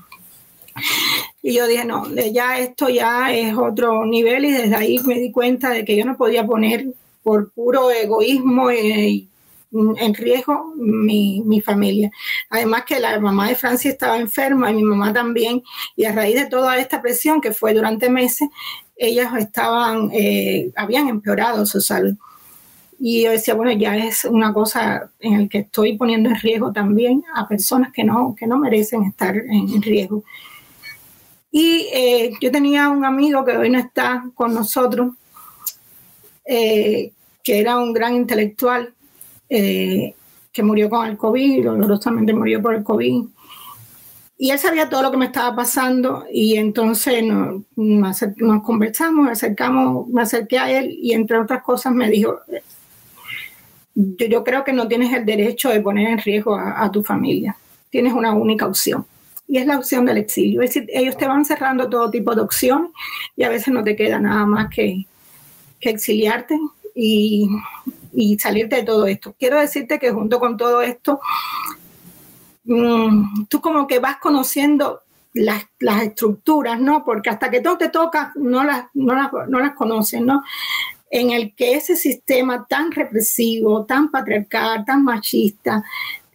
Y yo dije, no, ya esto ya es otro nivel y desde ahí me di cuenta de que yo no podía poner por puro egoísmo eh, en riesgo mi, mi, familia. Además que la mamá de Francia estaba enferma y mi mamá también, y a raíz de toda esta presión que fue durante meses, ellas estaban, eh, habían empeorado su salud. Y yo decía, bueno, ya es una cosa en la que estoy poniendo en riesgo también a personas que no, que no merecen estar en, riesgo. Y eh, yo tenía un amigo que hoy no está con nosotros, eh, que era un gran intelectual, eh, que murió con el COVID, dolorosamente murió por el COVID. Y él sabía todo lo que me estaba pasando y entonces nos, nos conversamos, me, acercamos, me acerqué a él y entre otras cosas me dijo, yo, creo que no tienes el derecho de poner en riesgo a, tu familia, tienes una única opción y es la opción del exilio. Es decir, ellos te van cerrando todo tipo de opciones y a veces no te queda nada más que, exiliarte y, y salirte de todo esto. Quiero decirte que junto con todo esto, Mm, tú como que vas conociendo las, estructuras, ¿no? Porque hasta que todo te toca, no las, no las, no las conoces, ¿no? En el que ese sistema tan represivo, tan patriarcal, tan machista,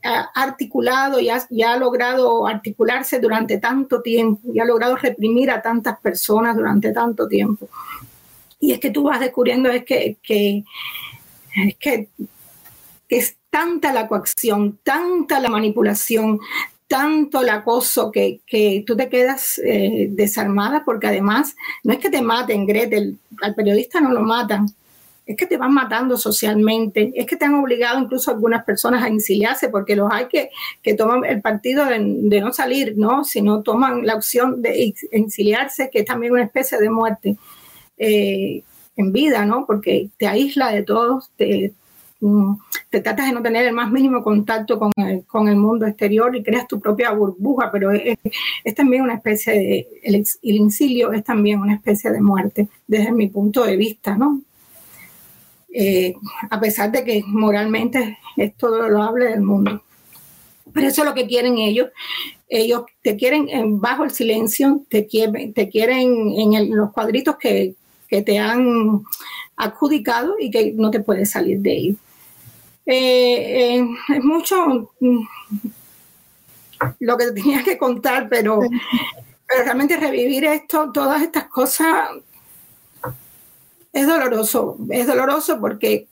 ha articulado y ha, logrado articularse durante tanto tiempo y ha logrado reprimir a tantas personas durante tanto tiempo. Y es que tú vas descubriendo es que, es que es tanta la coacción, tanta la manipulación, tanto el acoso que, tú te quedas eh, desarmada porque además no es que te maten, Gretel, al periodista no lo matan, es que te van matando socialmente, es que te han obligado incluso algunas personas a exiliarse porque los hay que, que toman el partido de, no salir, ¿no? sino toman la opción de exiliarse, que es también una especie de muerte. Eh, en vida, ¿no? Porque te aísla de todos, te, te tratas de no tener el más mínimo contacto con el, con el mundo exterior y creas tu propia burbuja, pero es, también una especie de, el, incilio es también una especie de muerte desde mi punto de vista, ¿no? Eh, a pesar de que moralmente es todo lo hable del mundo. Pero eso es lo que quieren ellos. Ellos te quieren bajo el silencio, te quieren, te quieren en los cuadritos que, que te han adjudicado y que no te puedes salir de ellos. Eh, eh, es mucho mm, lo que tenía que contar, pero, pero realmente revivir esto, todas estas cosas, es doloroso, es doloroso porque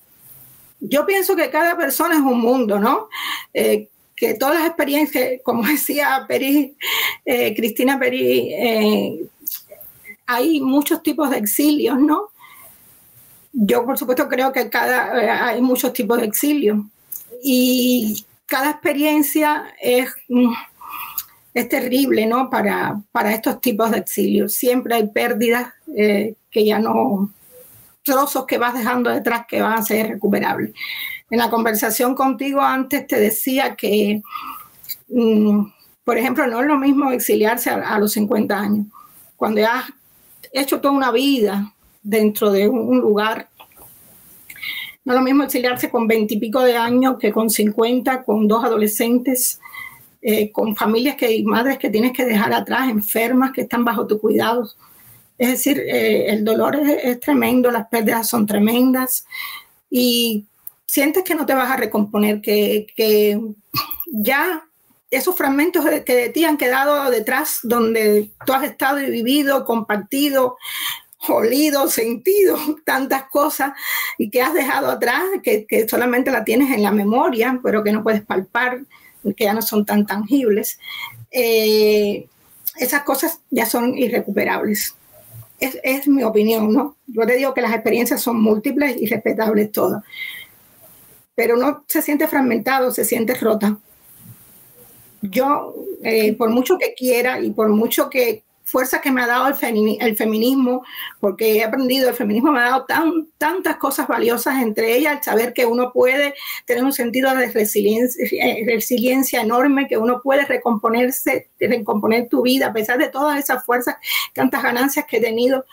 yo pienso que cada persona es un mundo, ¿no? Eh, que todas las experiencias, como *laughs* decía Peri, Cristina Peri, hay muchos tipos de exilios, ¿no? Yo, por supuesto, creo que cada, eh, hay muchos tipos de exilio y cada experiencia es, mm, es terrible ¿no? para, para estos tipos de exilio. Siempre hay pérdidas eh, que ya no, trozos que vas dejando detrás que van a ser recuperables. En la conversación contigo antes te decía que, mm, por ejemplo, no es lo mismo exiliarse a, a los 50 años, cuando ya has hecho toda una vida dentro de un lugar. No es lo mismo exiliarse con veintipico de años que con 50, con dos adolescentes, eh, con familias que, y madres que tienes que dejar atrás, enfermas que están bajo tu cuidado. Es decir, eh, el dolor es, tremendo, las pérdidas son tremendas y sientes que no te vas a recomponer, que, que ya esos fragmentos que de ti han quedado detrás, donde tú has estado y vivido, compartido, olido, sentido, *laughs* tantas cosas y que has dejado atrás, que, solamente la tienes en la memoria, pero que no puedes palpar, que ya no son tan tangibles. Eh, esas cosas ya son irrecuperables. Es, es, mi opinión, ¿no? Yo te digo que las experiencias son múltiples y respetables todas, pero no se siente fragmentado, se siente rota. Yo, eh, por mucho que quiera y por mucho que, fuerza que me ha dado el, feminismo, porque he aprendido, el feminismo me ha dado tan, tantas cosas valiosas, entre ellas el saber que uno puede tener un sentido de resiliencia, eh, enorme, que uno puede recomponerse, recomponer tu vida, a pesar de todas esas fuerzas, tantas ganancias que he tenido.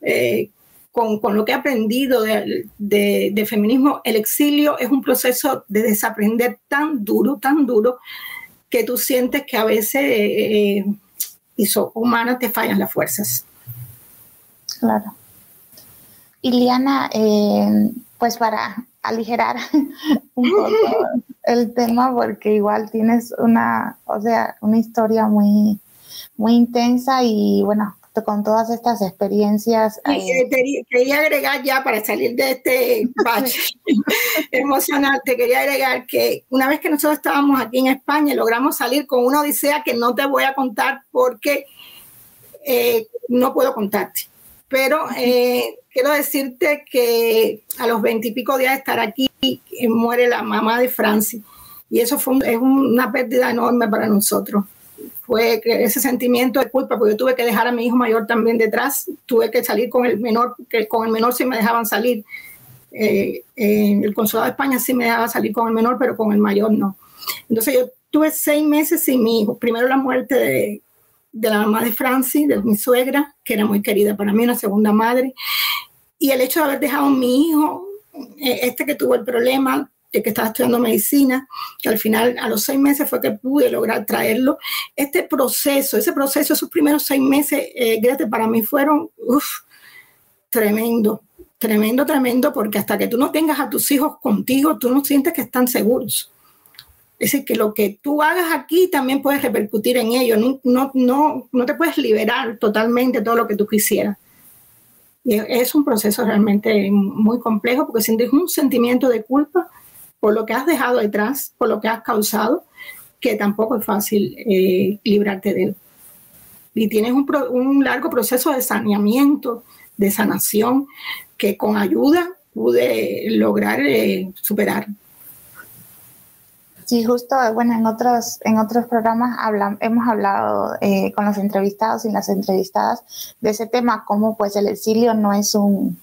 Eh, con, con, lo que he aprendido de, de, feminismo, el exilio es un proceso de desaprender tan duro, tan duro, que tú sientes que a veces eh, y son humanas, te fallan las fuerzas. Claro. Iliana, eh, pues para aligerar *laughs* un poco *laughs* el tema, porque igual tienes una, o sea, una historia muy, muy intensa y bueno, con todas estas experiencias. Eh, quería agregar ya para salir de este *laughs* bache *laughs* emocional, te quería agregar que una vez que nosotros estábamos aquí en España, logramos salir con una odisea que no te voy a contar porque eh, no puedo contarte. Pero eh, quiero decirte que a los veintipico días de estar aquí, muere la mamá de Francis. Y eso fue es una pérdida enorme para nosotros fue ese sentimiento de culpa, porque yo tuve que dejar a mi hijo mayor también detrás, tuve que salir con el menor, que con el menor sí me dejaban salir. Eh, en el consulado de España sí me dejaba salir con el menor, pero con el mayor no. Entonces yo tuve seis meses sin mi hijo. Primero la muerte de, de la mamá de Francis, de mi suegra, que era muy querida para mí, una segunda madre. Y el hecho de haber dejado a mi hijo, eh, este que tuvo el problema, que estaba estudiando medicina, que al final a los seis meses fue que pude lograr traerlo. Este proceso, ese proceso, esos primeros seis meses, eh, Grete, para mí fueron tremendo, tremendo, tremendo, porque hasta que tú no tengas a tus hijos contigo, tú no sientes que están seguros. Es decir, que lo que tú hagas aquí también puede repercutir en ellos. No, no, no, no te puedes liberar totalmente todo lo que tú quisieras. Y es un proceso realmente muy complejo porque sientes un sentimiento de culpa por lo que has dejado detrás, por lo que has causado, que tampoco es fácil eh, librarte de él. Y tienes un, largo proceso de saneamiento, de sanación, que con ayuda pude lograr eh, superar. Sí, justo, bueno, en otros, en otros programas hemos hablado eh, con los entrevistados y las entrevistadas de ese tema, cómo pues el exilio no es un,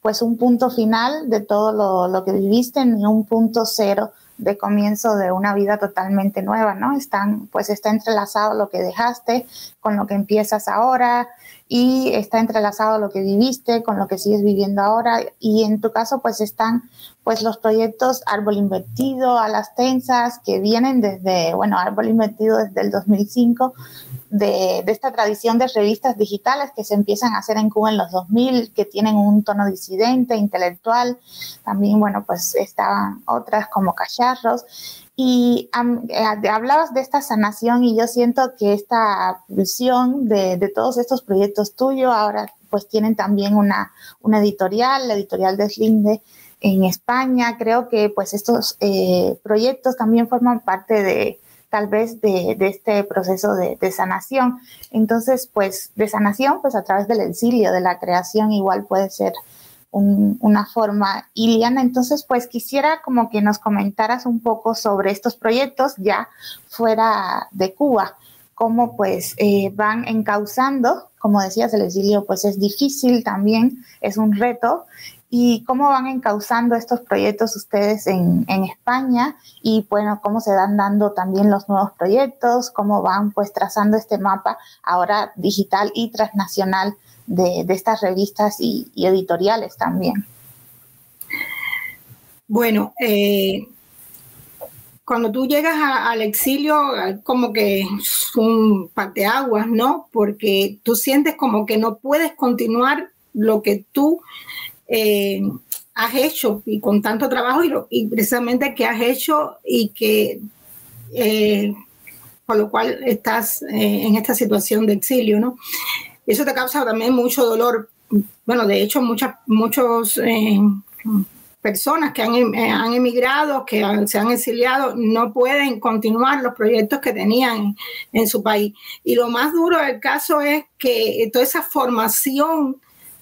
pues un punto final de todo lo, lo que viviste ni un punto cero de comienzo de una vida totalmente nueva, ¿no? Están, pues está entrelazado lo que dejaste con lo que empiezas ahora y está entrelazado lo que viviste con lo que sigues viviendo ahora y en tu caso pues están pues los proyectos Árbol Invertido, Alas Tensas que vienen desde, bueno, Árbol Invertido desde el 2005 de, esta tradición de revistas digitales que se empiezan a hacer en Cuba en los 2000, que tienen un tono disidente, intelectual. También, bueno, pues estaban otras como Cacharros. Y eh, hablabas de esta sanación y yo siento que esta visión de, todos estos proyectos tuyos ahora pues tienen también una, una editorial, la editorial de Slinde en España. Creo que pues estos eh, proyectos también forman parte de, tal vez de, este proceso de, sanación. Entonces, pues de sanación, pues a través del exilio, de la creación, igual puede ser una forma. Iliana, entonces, pues quisiera como que nos comentaras un poco sobre estos proyectos ya fuera de Cuba, cómo pues eh, van encauzando, como decías, el exilio pues es difícil también, es un reto, y cómo van encauzando estos proyectos ustedes en, España y bueno, cómo se dan dando también los nuevos proyectos, cómo van pues trazando este mapa ahora digital y transnacional de, estas revistas y, editoriales también. Bueno, eh, cuando tú llegas al exilio, como que es un parteaguas, ¿no? Porque tú sientes como que no puedes continuar lo que tú eh, has hecho y con tanto trabajo y, precisamente que has hecho y que eh, lo cual estás eh, en esta situación de exilio, ¿no? Eso te causa también mucho dolor. Bueno, de hecho, muchas muchos, personas que han, han, emigrado, que se han exiliado, no pueden continuar los proyectos que tenían en su país. Y lo más duro del caso es que toda esa formación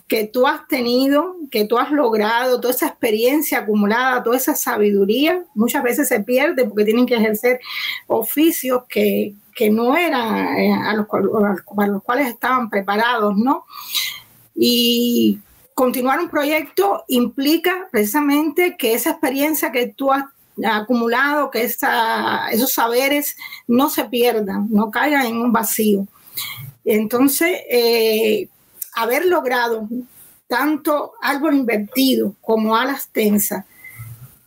que tú has tenido, que tú has logrado, toda esa experiencia acumulada, toda esa sabiduría, muchas veces se pierde porque tienen que ejercer oficios que, no eran eh, a los, para los cuales estaban preparados, ¿no? Y continuar un proyecto implica precisamente que esa experiencia que tú has acumulado, que esos saberes no se pierdan, no caigan en un vacío. Entonces, eh, haber logrado tanto árbol invertido como alas tensas,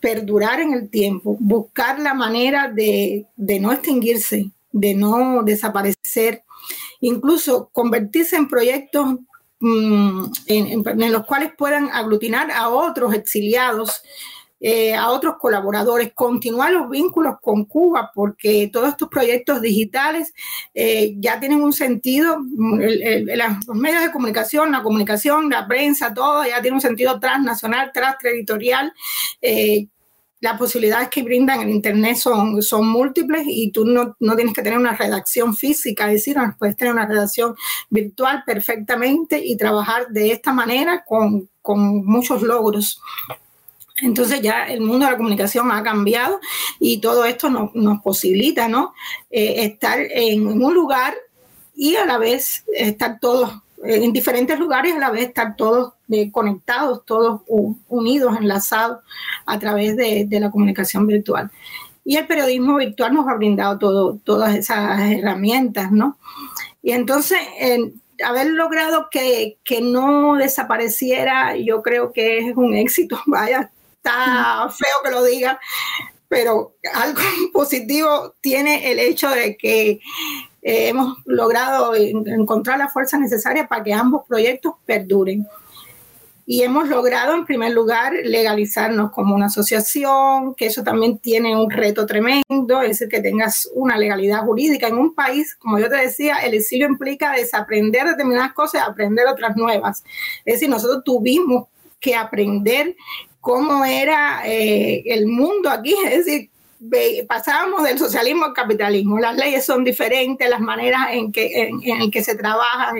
perdurar en el tiempo, buscar la manera de, no extinguirse, de no desaparecer, incluso convertirse en proyectos mm, en, los cuales puedan aglutinar a otros exiliados eh, a otros colaboradores, continuar los vínculos con Cuba, porque todos estos proyectos digitales eh, ya tienen un sentido, los medios de comunicación, la comunicación, la prensa, todo ya tiene un sentido transnacional, transterritorial. Eh, las posibilidades que brindan el Internet son, son múltiples y tú no, no, tienes que tener una redacción física, es decir, puedes tener una redacción virtual perfectamente y trabajar de esta manera con, con muchos logros. Entonces ya el mundo de la comunicación ha cambiado y todo esto nos, posibilita ¿no? Eh, estar en un lugar y a la vez estar todos en diferentes lugares, a la vez estar todos eh, conectados, todos unidos, enlazados a través de, la comunicación virtual. Y el periodismo virtual nos ha brindado todo, todas esas herramientas, ¿no? Y entonces, haber logrado que, que, no desapareciera, yo creo que es un éxito. *laughs* Vaya, está feo que lo diga, pero algo *laughs* positivo tiene el hecho de que eh, hemos logrado encontrar la fuerza necesaria para que ambos proyectos perduren. Y hemos logrado, en primer lugar, legalizarnos como una asociación, que eso también tiene un reto tremendo, es decir, que tengas una legalidad jurídica en un país, como yo te decía, el exilio implica desaprender determinadas cosas y aprender otras nuevas. Es decir, nosotros tuvimos que aprender cómo era eh, el mundo aquí, *laughs* es decir, pasábamos del socialismo al capitalismo. Las leyes son diferentes, las maneras en que, en, que se trabaja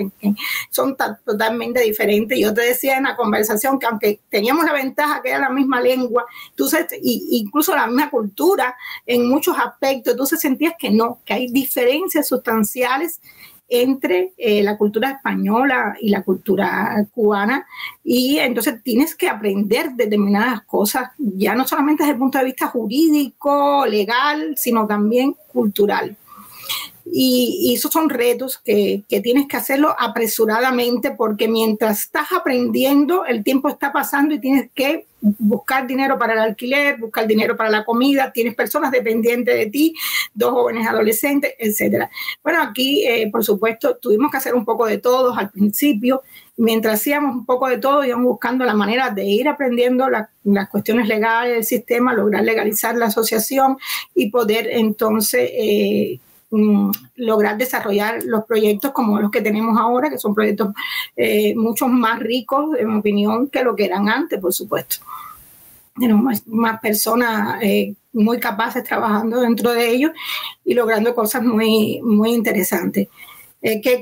son totalmente diferentes. Yo te decía en la conversación que aunque teníamos la ventaja que era la misma lengua, tú incluso la misma cultura en muchos aspectos, tú sentías que no, que hay diferencias sustanciales entre eh, la cultura española y la cultura cubana y entonces tienes que aprender determinadas cosas, ya no solamente desde el punto de vista jurídico, legal, sino también cultural. Y, esos son retos que, que, tienes que hacerlo apresuradamente porque mientras estás aprendiendo, el tiempo está pasando y tienes que buscar dinero para el alquiler, buscar dinero para la comida, tienes personas dependientes de ti, dos jóvenes adolescentes, etcétera. Bueno, aquí, eh, por supuesto, tuvimos que hacer un poco de todos al principio. Mientras hacíamos un poco de todo, íbamos buscando la manera de ir aprendiendo las cuestiones legales del sistema, lograr legalizar la asociación y poder entonces eh, Mm, lograr desarrollar los proyectos como los que tenemos ahora, que son proyectos eh, mucho más ricos, en mi opinión, que lo que eran antes, por supuesto. Tenemos más, personas eh, muy capaces trabajando dentro de ellos y logrando cosas muy, muy interesantes. Eh, que,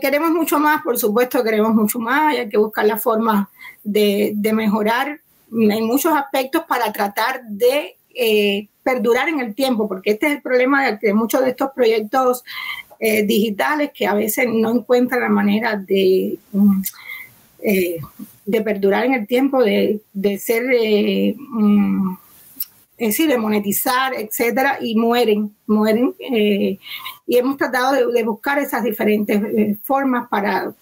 queremos mucho más, por supuesto, queremos mucho más, hay que buscar la forma de, de mejorar en muchos aspectos para tratar de eh, perdurar en el tiempo, porque este es el problema de, muchos de estos proyectos eh, digitales que a veces no encuentran la manera de, mm, eh, de perdurar en el tiempo, de, ser, mm, es decir, de monetizar, etcétera, y mueren, mueren. y hemos tratado de buscar esas diferentes formas para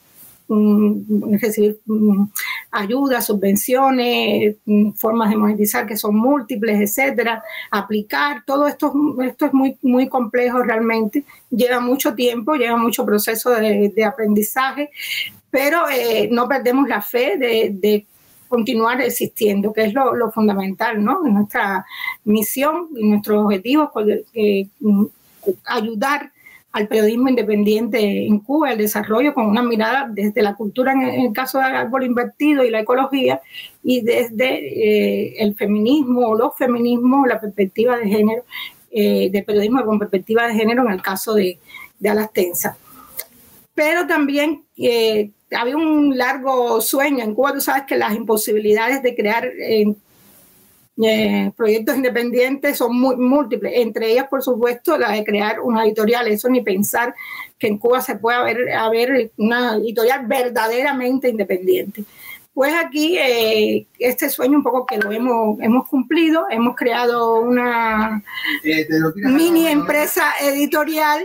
recibir mm, ayudas, subvenciones, mm, formas de monetizar que son múltiples, etcétera, aplicar, todo esto, esto es muy, muy complejo realmente, lleva mucho tiempo, lleva mucho proceso de, aprendizaje, pero eh, no perdemos la fe de, continuar existiendo, que es lo, fundamental, ¿no? Nuestra misión y nuestro objetivo eh, ayudar al periodismo independiente en Cuba, el desarrollo con una mirada desde la cultura en el caso del árbol invertido y la ecología y desde eh, el feminismo o los feminismos, la perspectiva de género, eh, de periodismo con perspectiva de género en el caso de, de Alastensa. Pero también eh, había un largo sueño en Cuba, tú sabes que las imposibilidades de crear eh, proyectos independientes son muy, múltiples, entre ellas, por supuesto, la de crear una editorial. Eso ni pensar que en Cuba se pueda haber, haber una editorial verdaderamente independiente. Pues aquí eh, este sueño un poco que lo hemos, hemos cumplido, hemos creado una eh, mini empresa editorial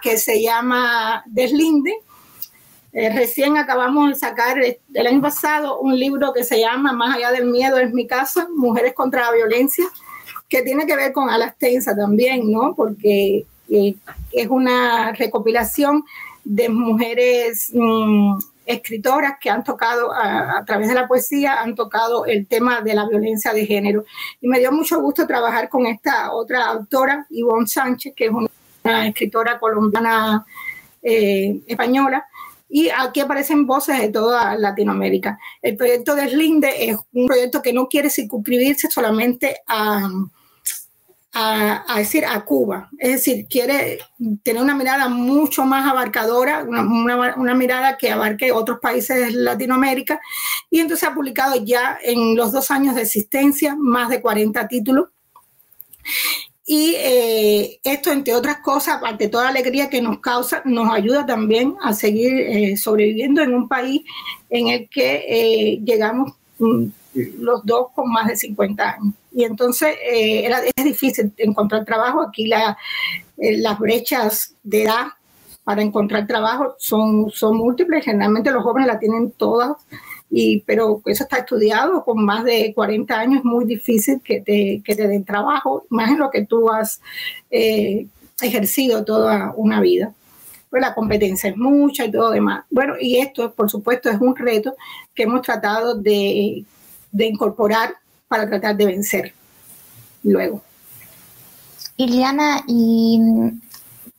que se llama Deslinde, eh, recién acabamos de sacar el año pasado un libro que se llama Más allá del miedo es mi casa, Mujeres contra la violencia, que tiene que ver con Alastensa también, ¿no? Porque eh, es una recopilación de mujeres mm, escritoras que han tocado a, través de la poesía, han tocado el tema de la violencia de género. Y me dio mucho gusto trabajar con esta otra autora, Ivonne Sánchez, que es una escritora colombiana eh, española, y aquí aparecen voces de toda Latinoamérica. El proyecto de Slinde es un proyecto que no quiere circunscribirse solamente a, a, decir a Cuba, es decir, quiere tener una mirada mucho más abarcadora, una, una, mirada que abarque otros países de Latinoamérica, y entonces ha publicado ya en los dos años de existencia más de 40 títulos y eh, esto, entre otras cosas, aparte de toda la alegría que nos causa, nos ayuda también a seguir eh, sobreviviendo en un país en el que eh, llegamos mm, los dos con más de 50 años. Y entonces era, es difícil encontrar trabajo. Aquí la, las brechas de edad para encontrar trabajo son, son múltiples. Generalmente los jóvenes la tienen todas y, pero eso está estudiado, con más de 40 años es muy difícil que te, que te den trabajo, más en lo que tú has eh, ejercido toda una vida. Pues la competencia es mucha y todo demás. Bueno, y esto, por supuesto, es un reto que hemos tratado de, de incorporar para tratar de vencer luego. Iliana, y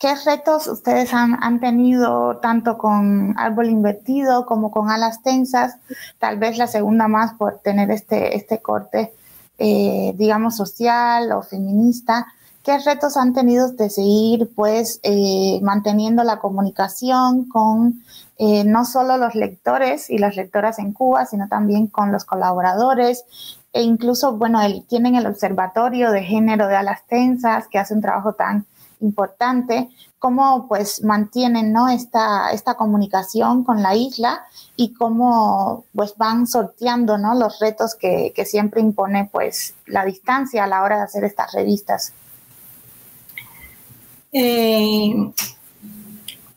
¿Qué retos ustedes han, tenido tanto con árbol invertido como con alas tensas? Tal vez la segunda más por tener este, este corte, eh, digamos, social o feminista. ¿Qué retos han tenido de seguir, pues, eh, manteniendo la comunicación con eh, no solo los lectores y las lectoras en Cuba, sino también con los colaboradores e incluso, bueno, tienen el Observatorio de Género de Alas Tensas, que hace un trabajo tan importante, cómo pues mantienen ¿no? esta, esta comunicación con la isla y cómo pues van sorteando ¿no? los retos que, siempre impone pues la distancia a la hora de hacer estas revistas. Eh,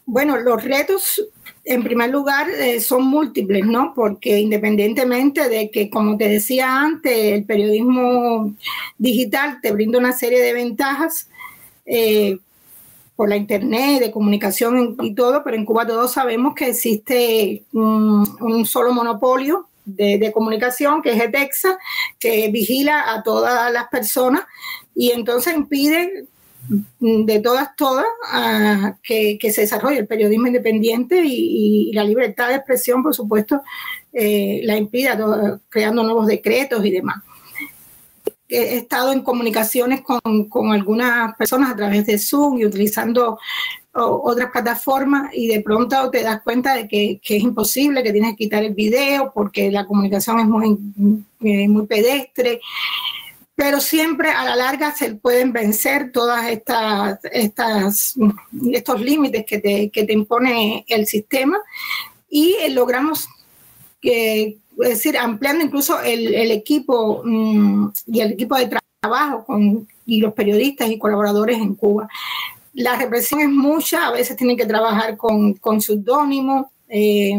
bueno, los retos en primer lugar, eh, son múltiples, ¿no? Porque independientemente de que, como te decía antes, el periodismo digital te brinda una serie de ventajas, eh, por la internet, de comunicación y todo, pero en Cuba todos sabemos que existe un, solo monopolio de, comunicación, que es ETEXA, que vigila a todas las personas y entonces impide de todas, todas, que, se desarrolle el periodismo independiente y, la libertad de expresión, por supuesto, eh, la impide, creando nuevos decretos y demás he estado en comunicaciones con, con, algunas personas a través de Zoom y utilizando otras plataformas y de pronto te das cuenta de que, que, es imposible, que tienes que quitar el video porque la comunicación es muy, eh, muy pedestre. Pero siempre a la larga se pueden vencer todas estas, estas estos límites que te, que te impone el sistema y logramos que es decir, ampliando incluso el, equipo mm, y el equipo de trabajo con, y los periodistas y colaboradores en Cuba. La represión es mucha, a veces tienen que trabajar con, con seudónimos, eh,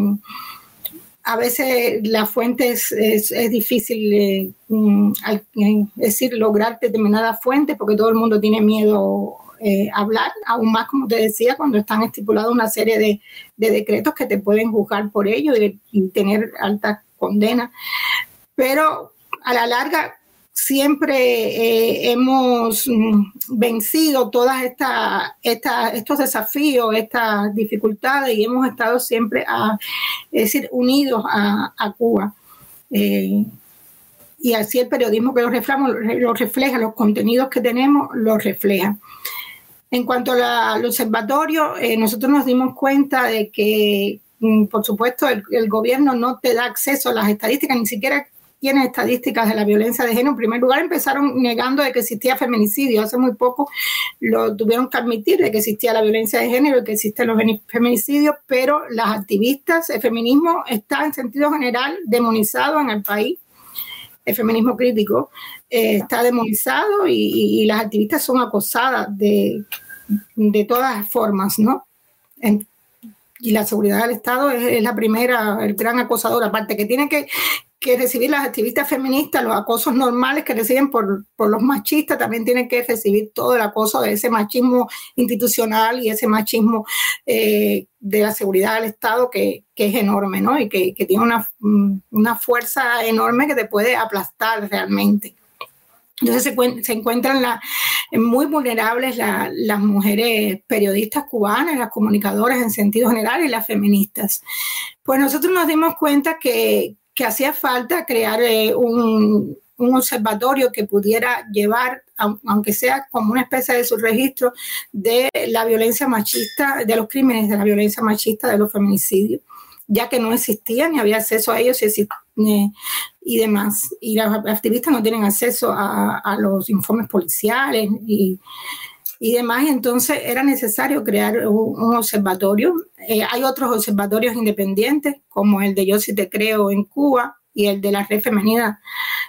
a veces la fuente es, difícil, eh, mm, es decir, lograr determinada fuente porque todo el mundo tiene miedo eh, hablar, aún más como te decía, cuando están estipulados una serie de, de decretos que te pueden juzgar por ello y, y tener altas condena. Pero a la larga siempre eh, hemos mm, vencido todas esta, estos desafíos, estas dificultades y hemos estado siempre a, decir, unidos a, Cuba. Eh, y así el periodismo que lo lo refleja, los contenidos que tenemos los refleja. En cuanto al observatorio, eh, nosotros nos dimos cuenta de que por supuesto, el, gobierno no te da acceso a las estadísticas, ni siquiera tiene estadísticas de la violencia de género. En primer lugar, empezaron negando de que existía feminicidio. Hace muy poco lo tuvieron que admitir de que existía la violencia de género y que existen los feminicidios, pero las activistas, el feminismo está en sentido general demonizado en el país. El feminismo crítico eh, está demonizado y, las activistas son acosadas de, de todas formas, ¿no? Y la seguridad del Estado es, la primera, el gran acosador, aparte que tiene que, que recibir las activistas feministas, los acosos normales que reciben por, por, los machistas, también tienen que recibir todo el acoso de ese machismo institucional y ese machismo eh, de la seguridad del Estado que, que es enorme, ¿no? Y que, que tiene una, una, fuerza enorme que te puede aplastar realmente. Entonces se, encuentran la, muy vulnerables la, las mujeres periodistas cubanas, las comunicadoras en sentido general y las feministas. Pues nosotros nos dimos cuenta que, hacía falta crear eh, un, un, observatorio que pudiera llevar, aunque sea como una especie de subregistro, de la violencia machista, de los crímenes de la violencia machista, de los feminicidios, ya que no existían ni había acceso a ellos y, y demás. Y las activistas no tienen acceso a, a los informes policiales y y demás. Entonces era necesario crear un, observatorio. Eh, hay otros observatorios independientes, como el de Yo Si Te Creo en Cuba y el de la Red Femenina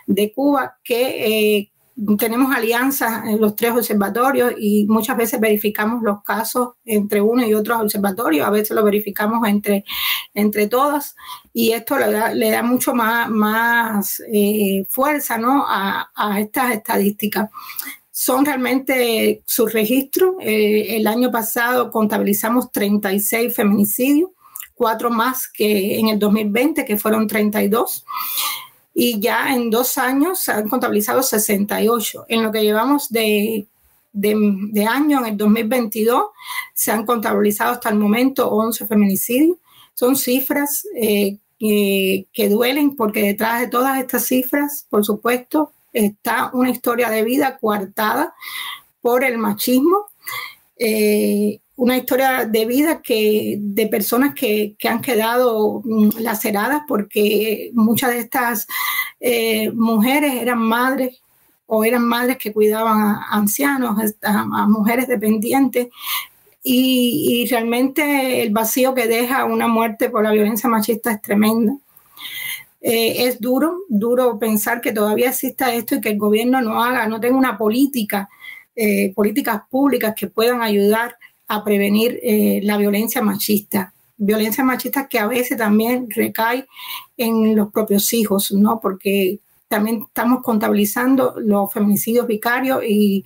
de Cuba, que eh, tenemos alianzas en los tres observatorios y muchas veces verificamos los casos entre uno y otro observatorio, a veces lo verificamos entre, entre todas y esto le da, mucho más, más eh, fuerza ¿no? a, a estas estadísticas son realmente sus registros. Eh, el año pasado contabilizamos 36 feminicidios, cuatro más que en el 2020, que fueron 32. Y ya en dos años se han contabilizado 68. En lo que llevamos de, de, año, en el 2022, se han contabilizado hasta el momento 11 feminicidios. Son cifras eh, que duelen porque detrás de todas estas cifras, por supuesto, está una historia de vida coartada por el machismo, eh, una historia de vida que, de personas que, han quedado mm, laceradas porque muchas de estas eh, mujeres eran madres o eran madres que cuidaban a ancianos, a, mujeres dependientes, y, y, realmente el vacío que deja una muerte por la violencia machista es tremenda. Eh, es duro, duro pensar que todavía exista esto y que el gobierno no haga, no tenga una política, eh, políticas públicas que puedan ayudar a prevenir eh, la violencia machista. Violencia machista que a veces también recae en los propios hijos, ¿no? Porque también estamos contabilizando los feminicidios vicarios y,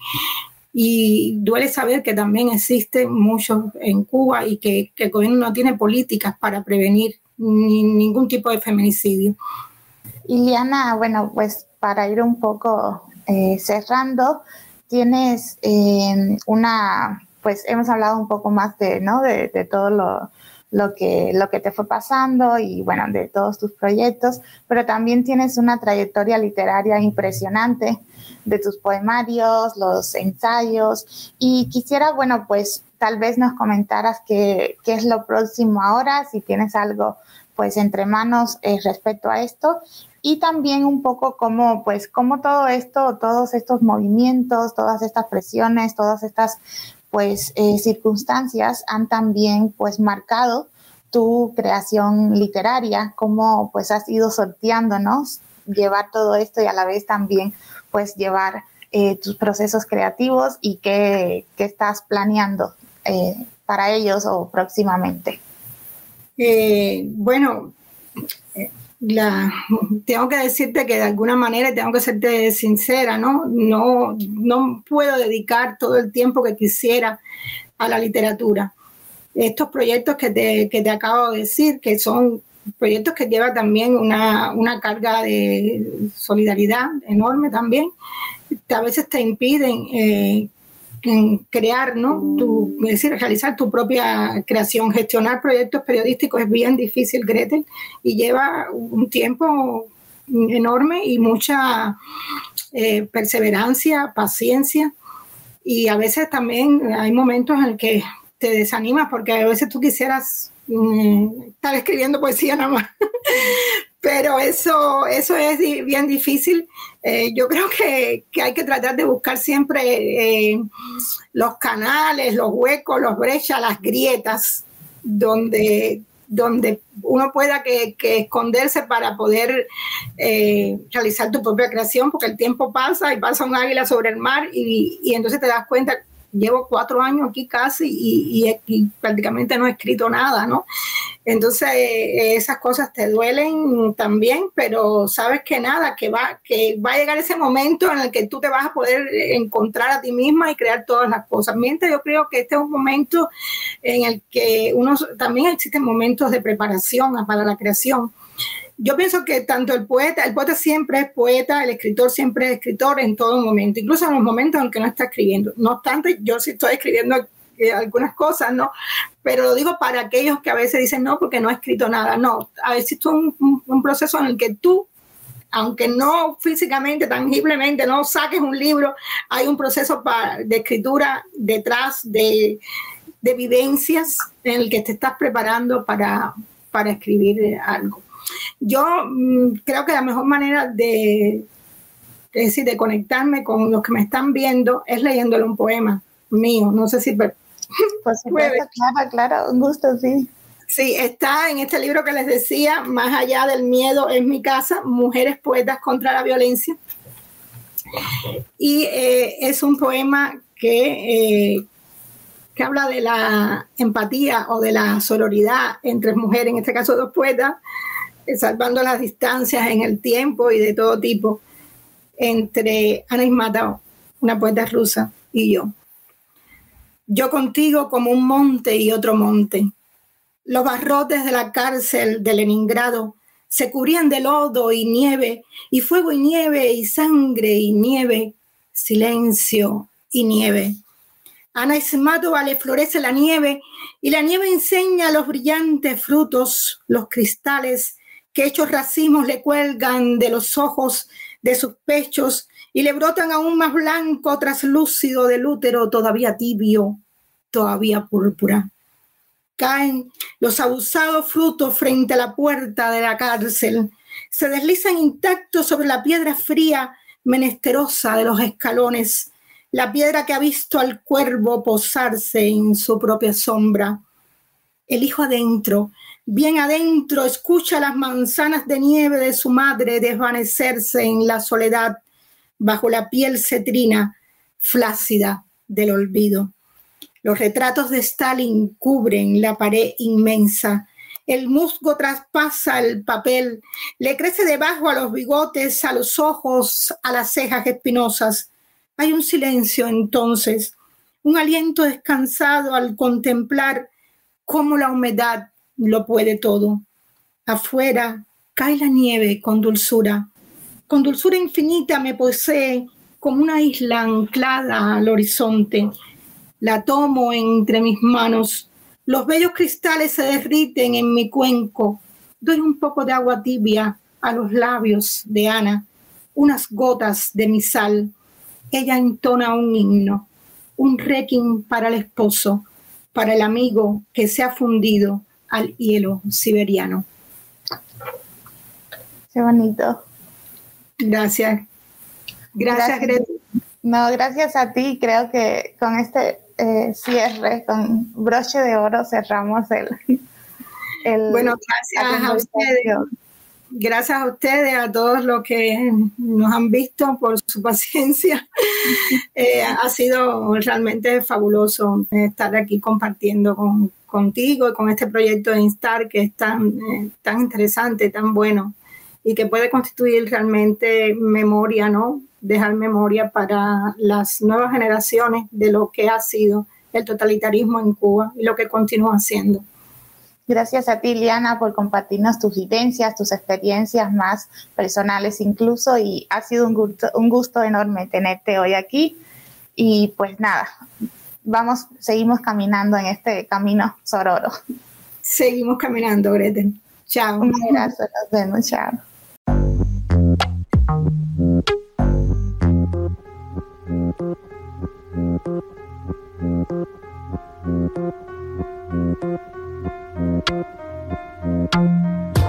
duele saber que también existen muchos en Cuba y que, el gobierno no tiene políticas para prevenir ni ningún tipo de feminicidio. Iliana, bueno, pues para ir un poco eh, cerrando, tienes eh, una, pues hemos hablado un poco más de, ¿no? De, todo lo, lo, que, lo que te fue pasando y bueno, de todos tus proyectos, pero también tienes una trayectoria literaria impresionante de tus poemarios, los ensayos y quisiera, bueno, pues tal vez nos comentaras qué, qué es lo próximo ahora, si tienes algo pues entre manos eh, respecto a esto y también un poco cómo pues cómo todo esto, todos estos movimientos, todas estas presiones, todas estas pues eh, circunstancias han también pues marcado tu creación literaria, cómo pues has ido sorteándonos, llevar todo esto y a la vez también pues llevar eh, tus procesos creativos y qué, qué estás planeando para ellos o próximamente. Eh, bueno, la, tengo que decirte que de alguna manera tengo que serte sincera, ¿no? ¿no? No puedo dedicar todo el tiempo que quisiera a la literatura. Estos proyectos que te, que te acabo de decir, que son proyectos que llevan también una, una carga de solidaridad enorme también, a veces te impiden eh, crear, ¿no? Tu, es decir, realizar tu propia creación. Gestionar proyectos periodísticos es bien difícil, Gretel, y lleva un tiempo enorme y mucha eh, perseverancia, paciencia. Y a veces también hay momentos en que te desanimas porque a veces tú quisieras mm, estar escribiendo poesía nada más. Pero eso, eso es bien difícil. Eh, yo creo que, que, hay que tratar de buscar siempre eh, los canales, los huecos, los brechas, las grietas, donde, donde uno pueda que, esconderse para poder eh, realizar tu propia creación, porque el tiempo pasa y pasa un águila sobre el mar y, y entonces te das cuenta llevo cuatro años aquí casi y, y, prácticamente no he escrito nada, ¿no? Entonces, eh, esas cosas te duelen también, pero sabes que nada, que va, que va a llegar ese momento en el que tú te vas a poder encontrar a ti misma y crear todas las cosas. Mientras yo creo que este es un momento en el que uno también existen momentos de preparación para la creación yo pienso que tanto el poeta, el poeta siempre es poeta, el escritor siempre es escritor en todo momento, incluso en los momentos en que no está escribiendo. No obstante, yo sí estoy escribiendo eh, algunas cosas, ¿no? Pero lo digo para aquellos que a veces dicen no porque no he escrito nada. No, a veces es un, proceso en el que tú, aunque no físicamente, tangiblemente, no saques un libro, hay un proceso de escritura detrás de, de vivencias en el que te estás preparando para, para escribir algo. Yo mm, creo que la mejor manera de, decir, de conectarme con los que me están viendo es leyéndole un poema mío. No sé si... *laughs* Pues claro, claro, un gusto, sí. Sí, está en este libro que les decía, Más allá del miedo es mi casa, Mujeres Poetas contra la Violencia. Y eh, es un poema que, eh, que habla de la empatía o de la sororidad entre mujeres, en este caso dos poetas, salvando las distancias en el tiempo y de todo tipo, entre Ana Ismatov, una poeta rusa, y yo. Yo contigo como un monte y otro monte. Los barrotes de la cárcel de Leningrado se cubrían de lodo y nieve, y fuego y nieve, y sangre y nieve, silencio y nieve. Ana Ismatova le florece la nieve y la nieve enseña los brillantes frutos, los cristales que hechos racimos le cuelgan de los ojos de sus pechos y le brotan aún más blanco, traslúcido del útero, todavía tibio, todavía púrpura. Caen los abusados frutos frente a la puerta de la cárcel, se deslizan intactos sobre la piedra fría, menesterosa de los escalones, la piedra que ha visto al cuervo posarse en su propia sombra. El hijo adentro, Bien adentro escucha las manzanas de nieve de su madre desvanecerse en la soledad bajo la piel cetrina flácida del olvido. Los retratos de Stalin cubren la pared inmensa. El musgo traspasa el papel, le crece debajo a los bigotes, a los ojos, a las cejas espinosas. Hay un silencio entonces, un aliento descansado al contemplar cómo la humedad lo puede todo. Afuera cae la nieve con dulzura. Con dulzura infinita me posee como una isla anclada al horizonte. La tomo entre mis manos. Los bellos cristales se derriten en mi cuenco. Doy un poco de agua tibia a los labios de Ana, unas gotas de mi sal. Ella entona un himno, un requiem para el esposo, para el amigo que se ha fundido al hielo siberiano. Qué bonito. Gracias. Gracias, Greta. No, gracias a ti. Creo que con este eh, cierre, con broche de oro, cerramos el. el bueno, gracias a ustedes. Gracias a ustedes, a todos los que nos han visto por su *laughs* paciencia. Eh, ha sido realmente fabuloso estar aquí compartiendo con, contigo y con este proyecto de Instar que es tan, eh, tan interesante, tan bueno y que puede constituir realmente memoria, ¿no? Dejar memoria para las nuevas generaciones de lo que ha sido el totalitarismo en Cuba y lo que continúa siendo. Gracias a ti, Liana, por compartirnos tus vivencias, tus experiencias más personales incluso, y ha sido un gusto, un gusto enorme tenerte hoy aquí. Y pues nada, vamos, seguimos caminando en este camino sororo. Seguimos caminando, Greten. Chao. Un abrazo, nos vemos, chao. Thank you.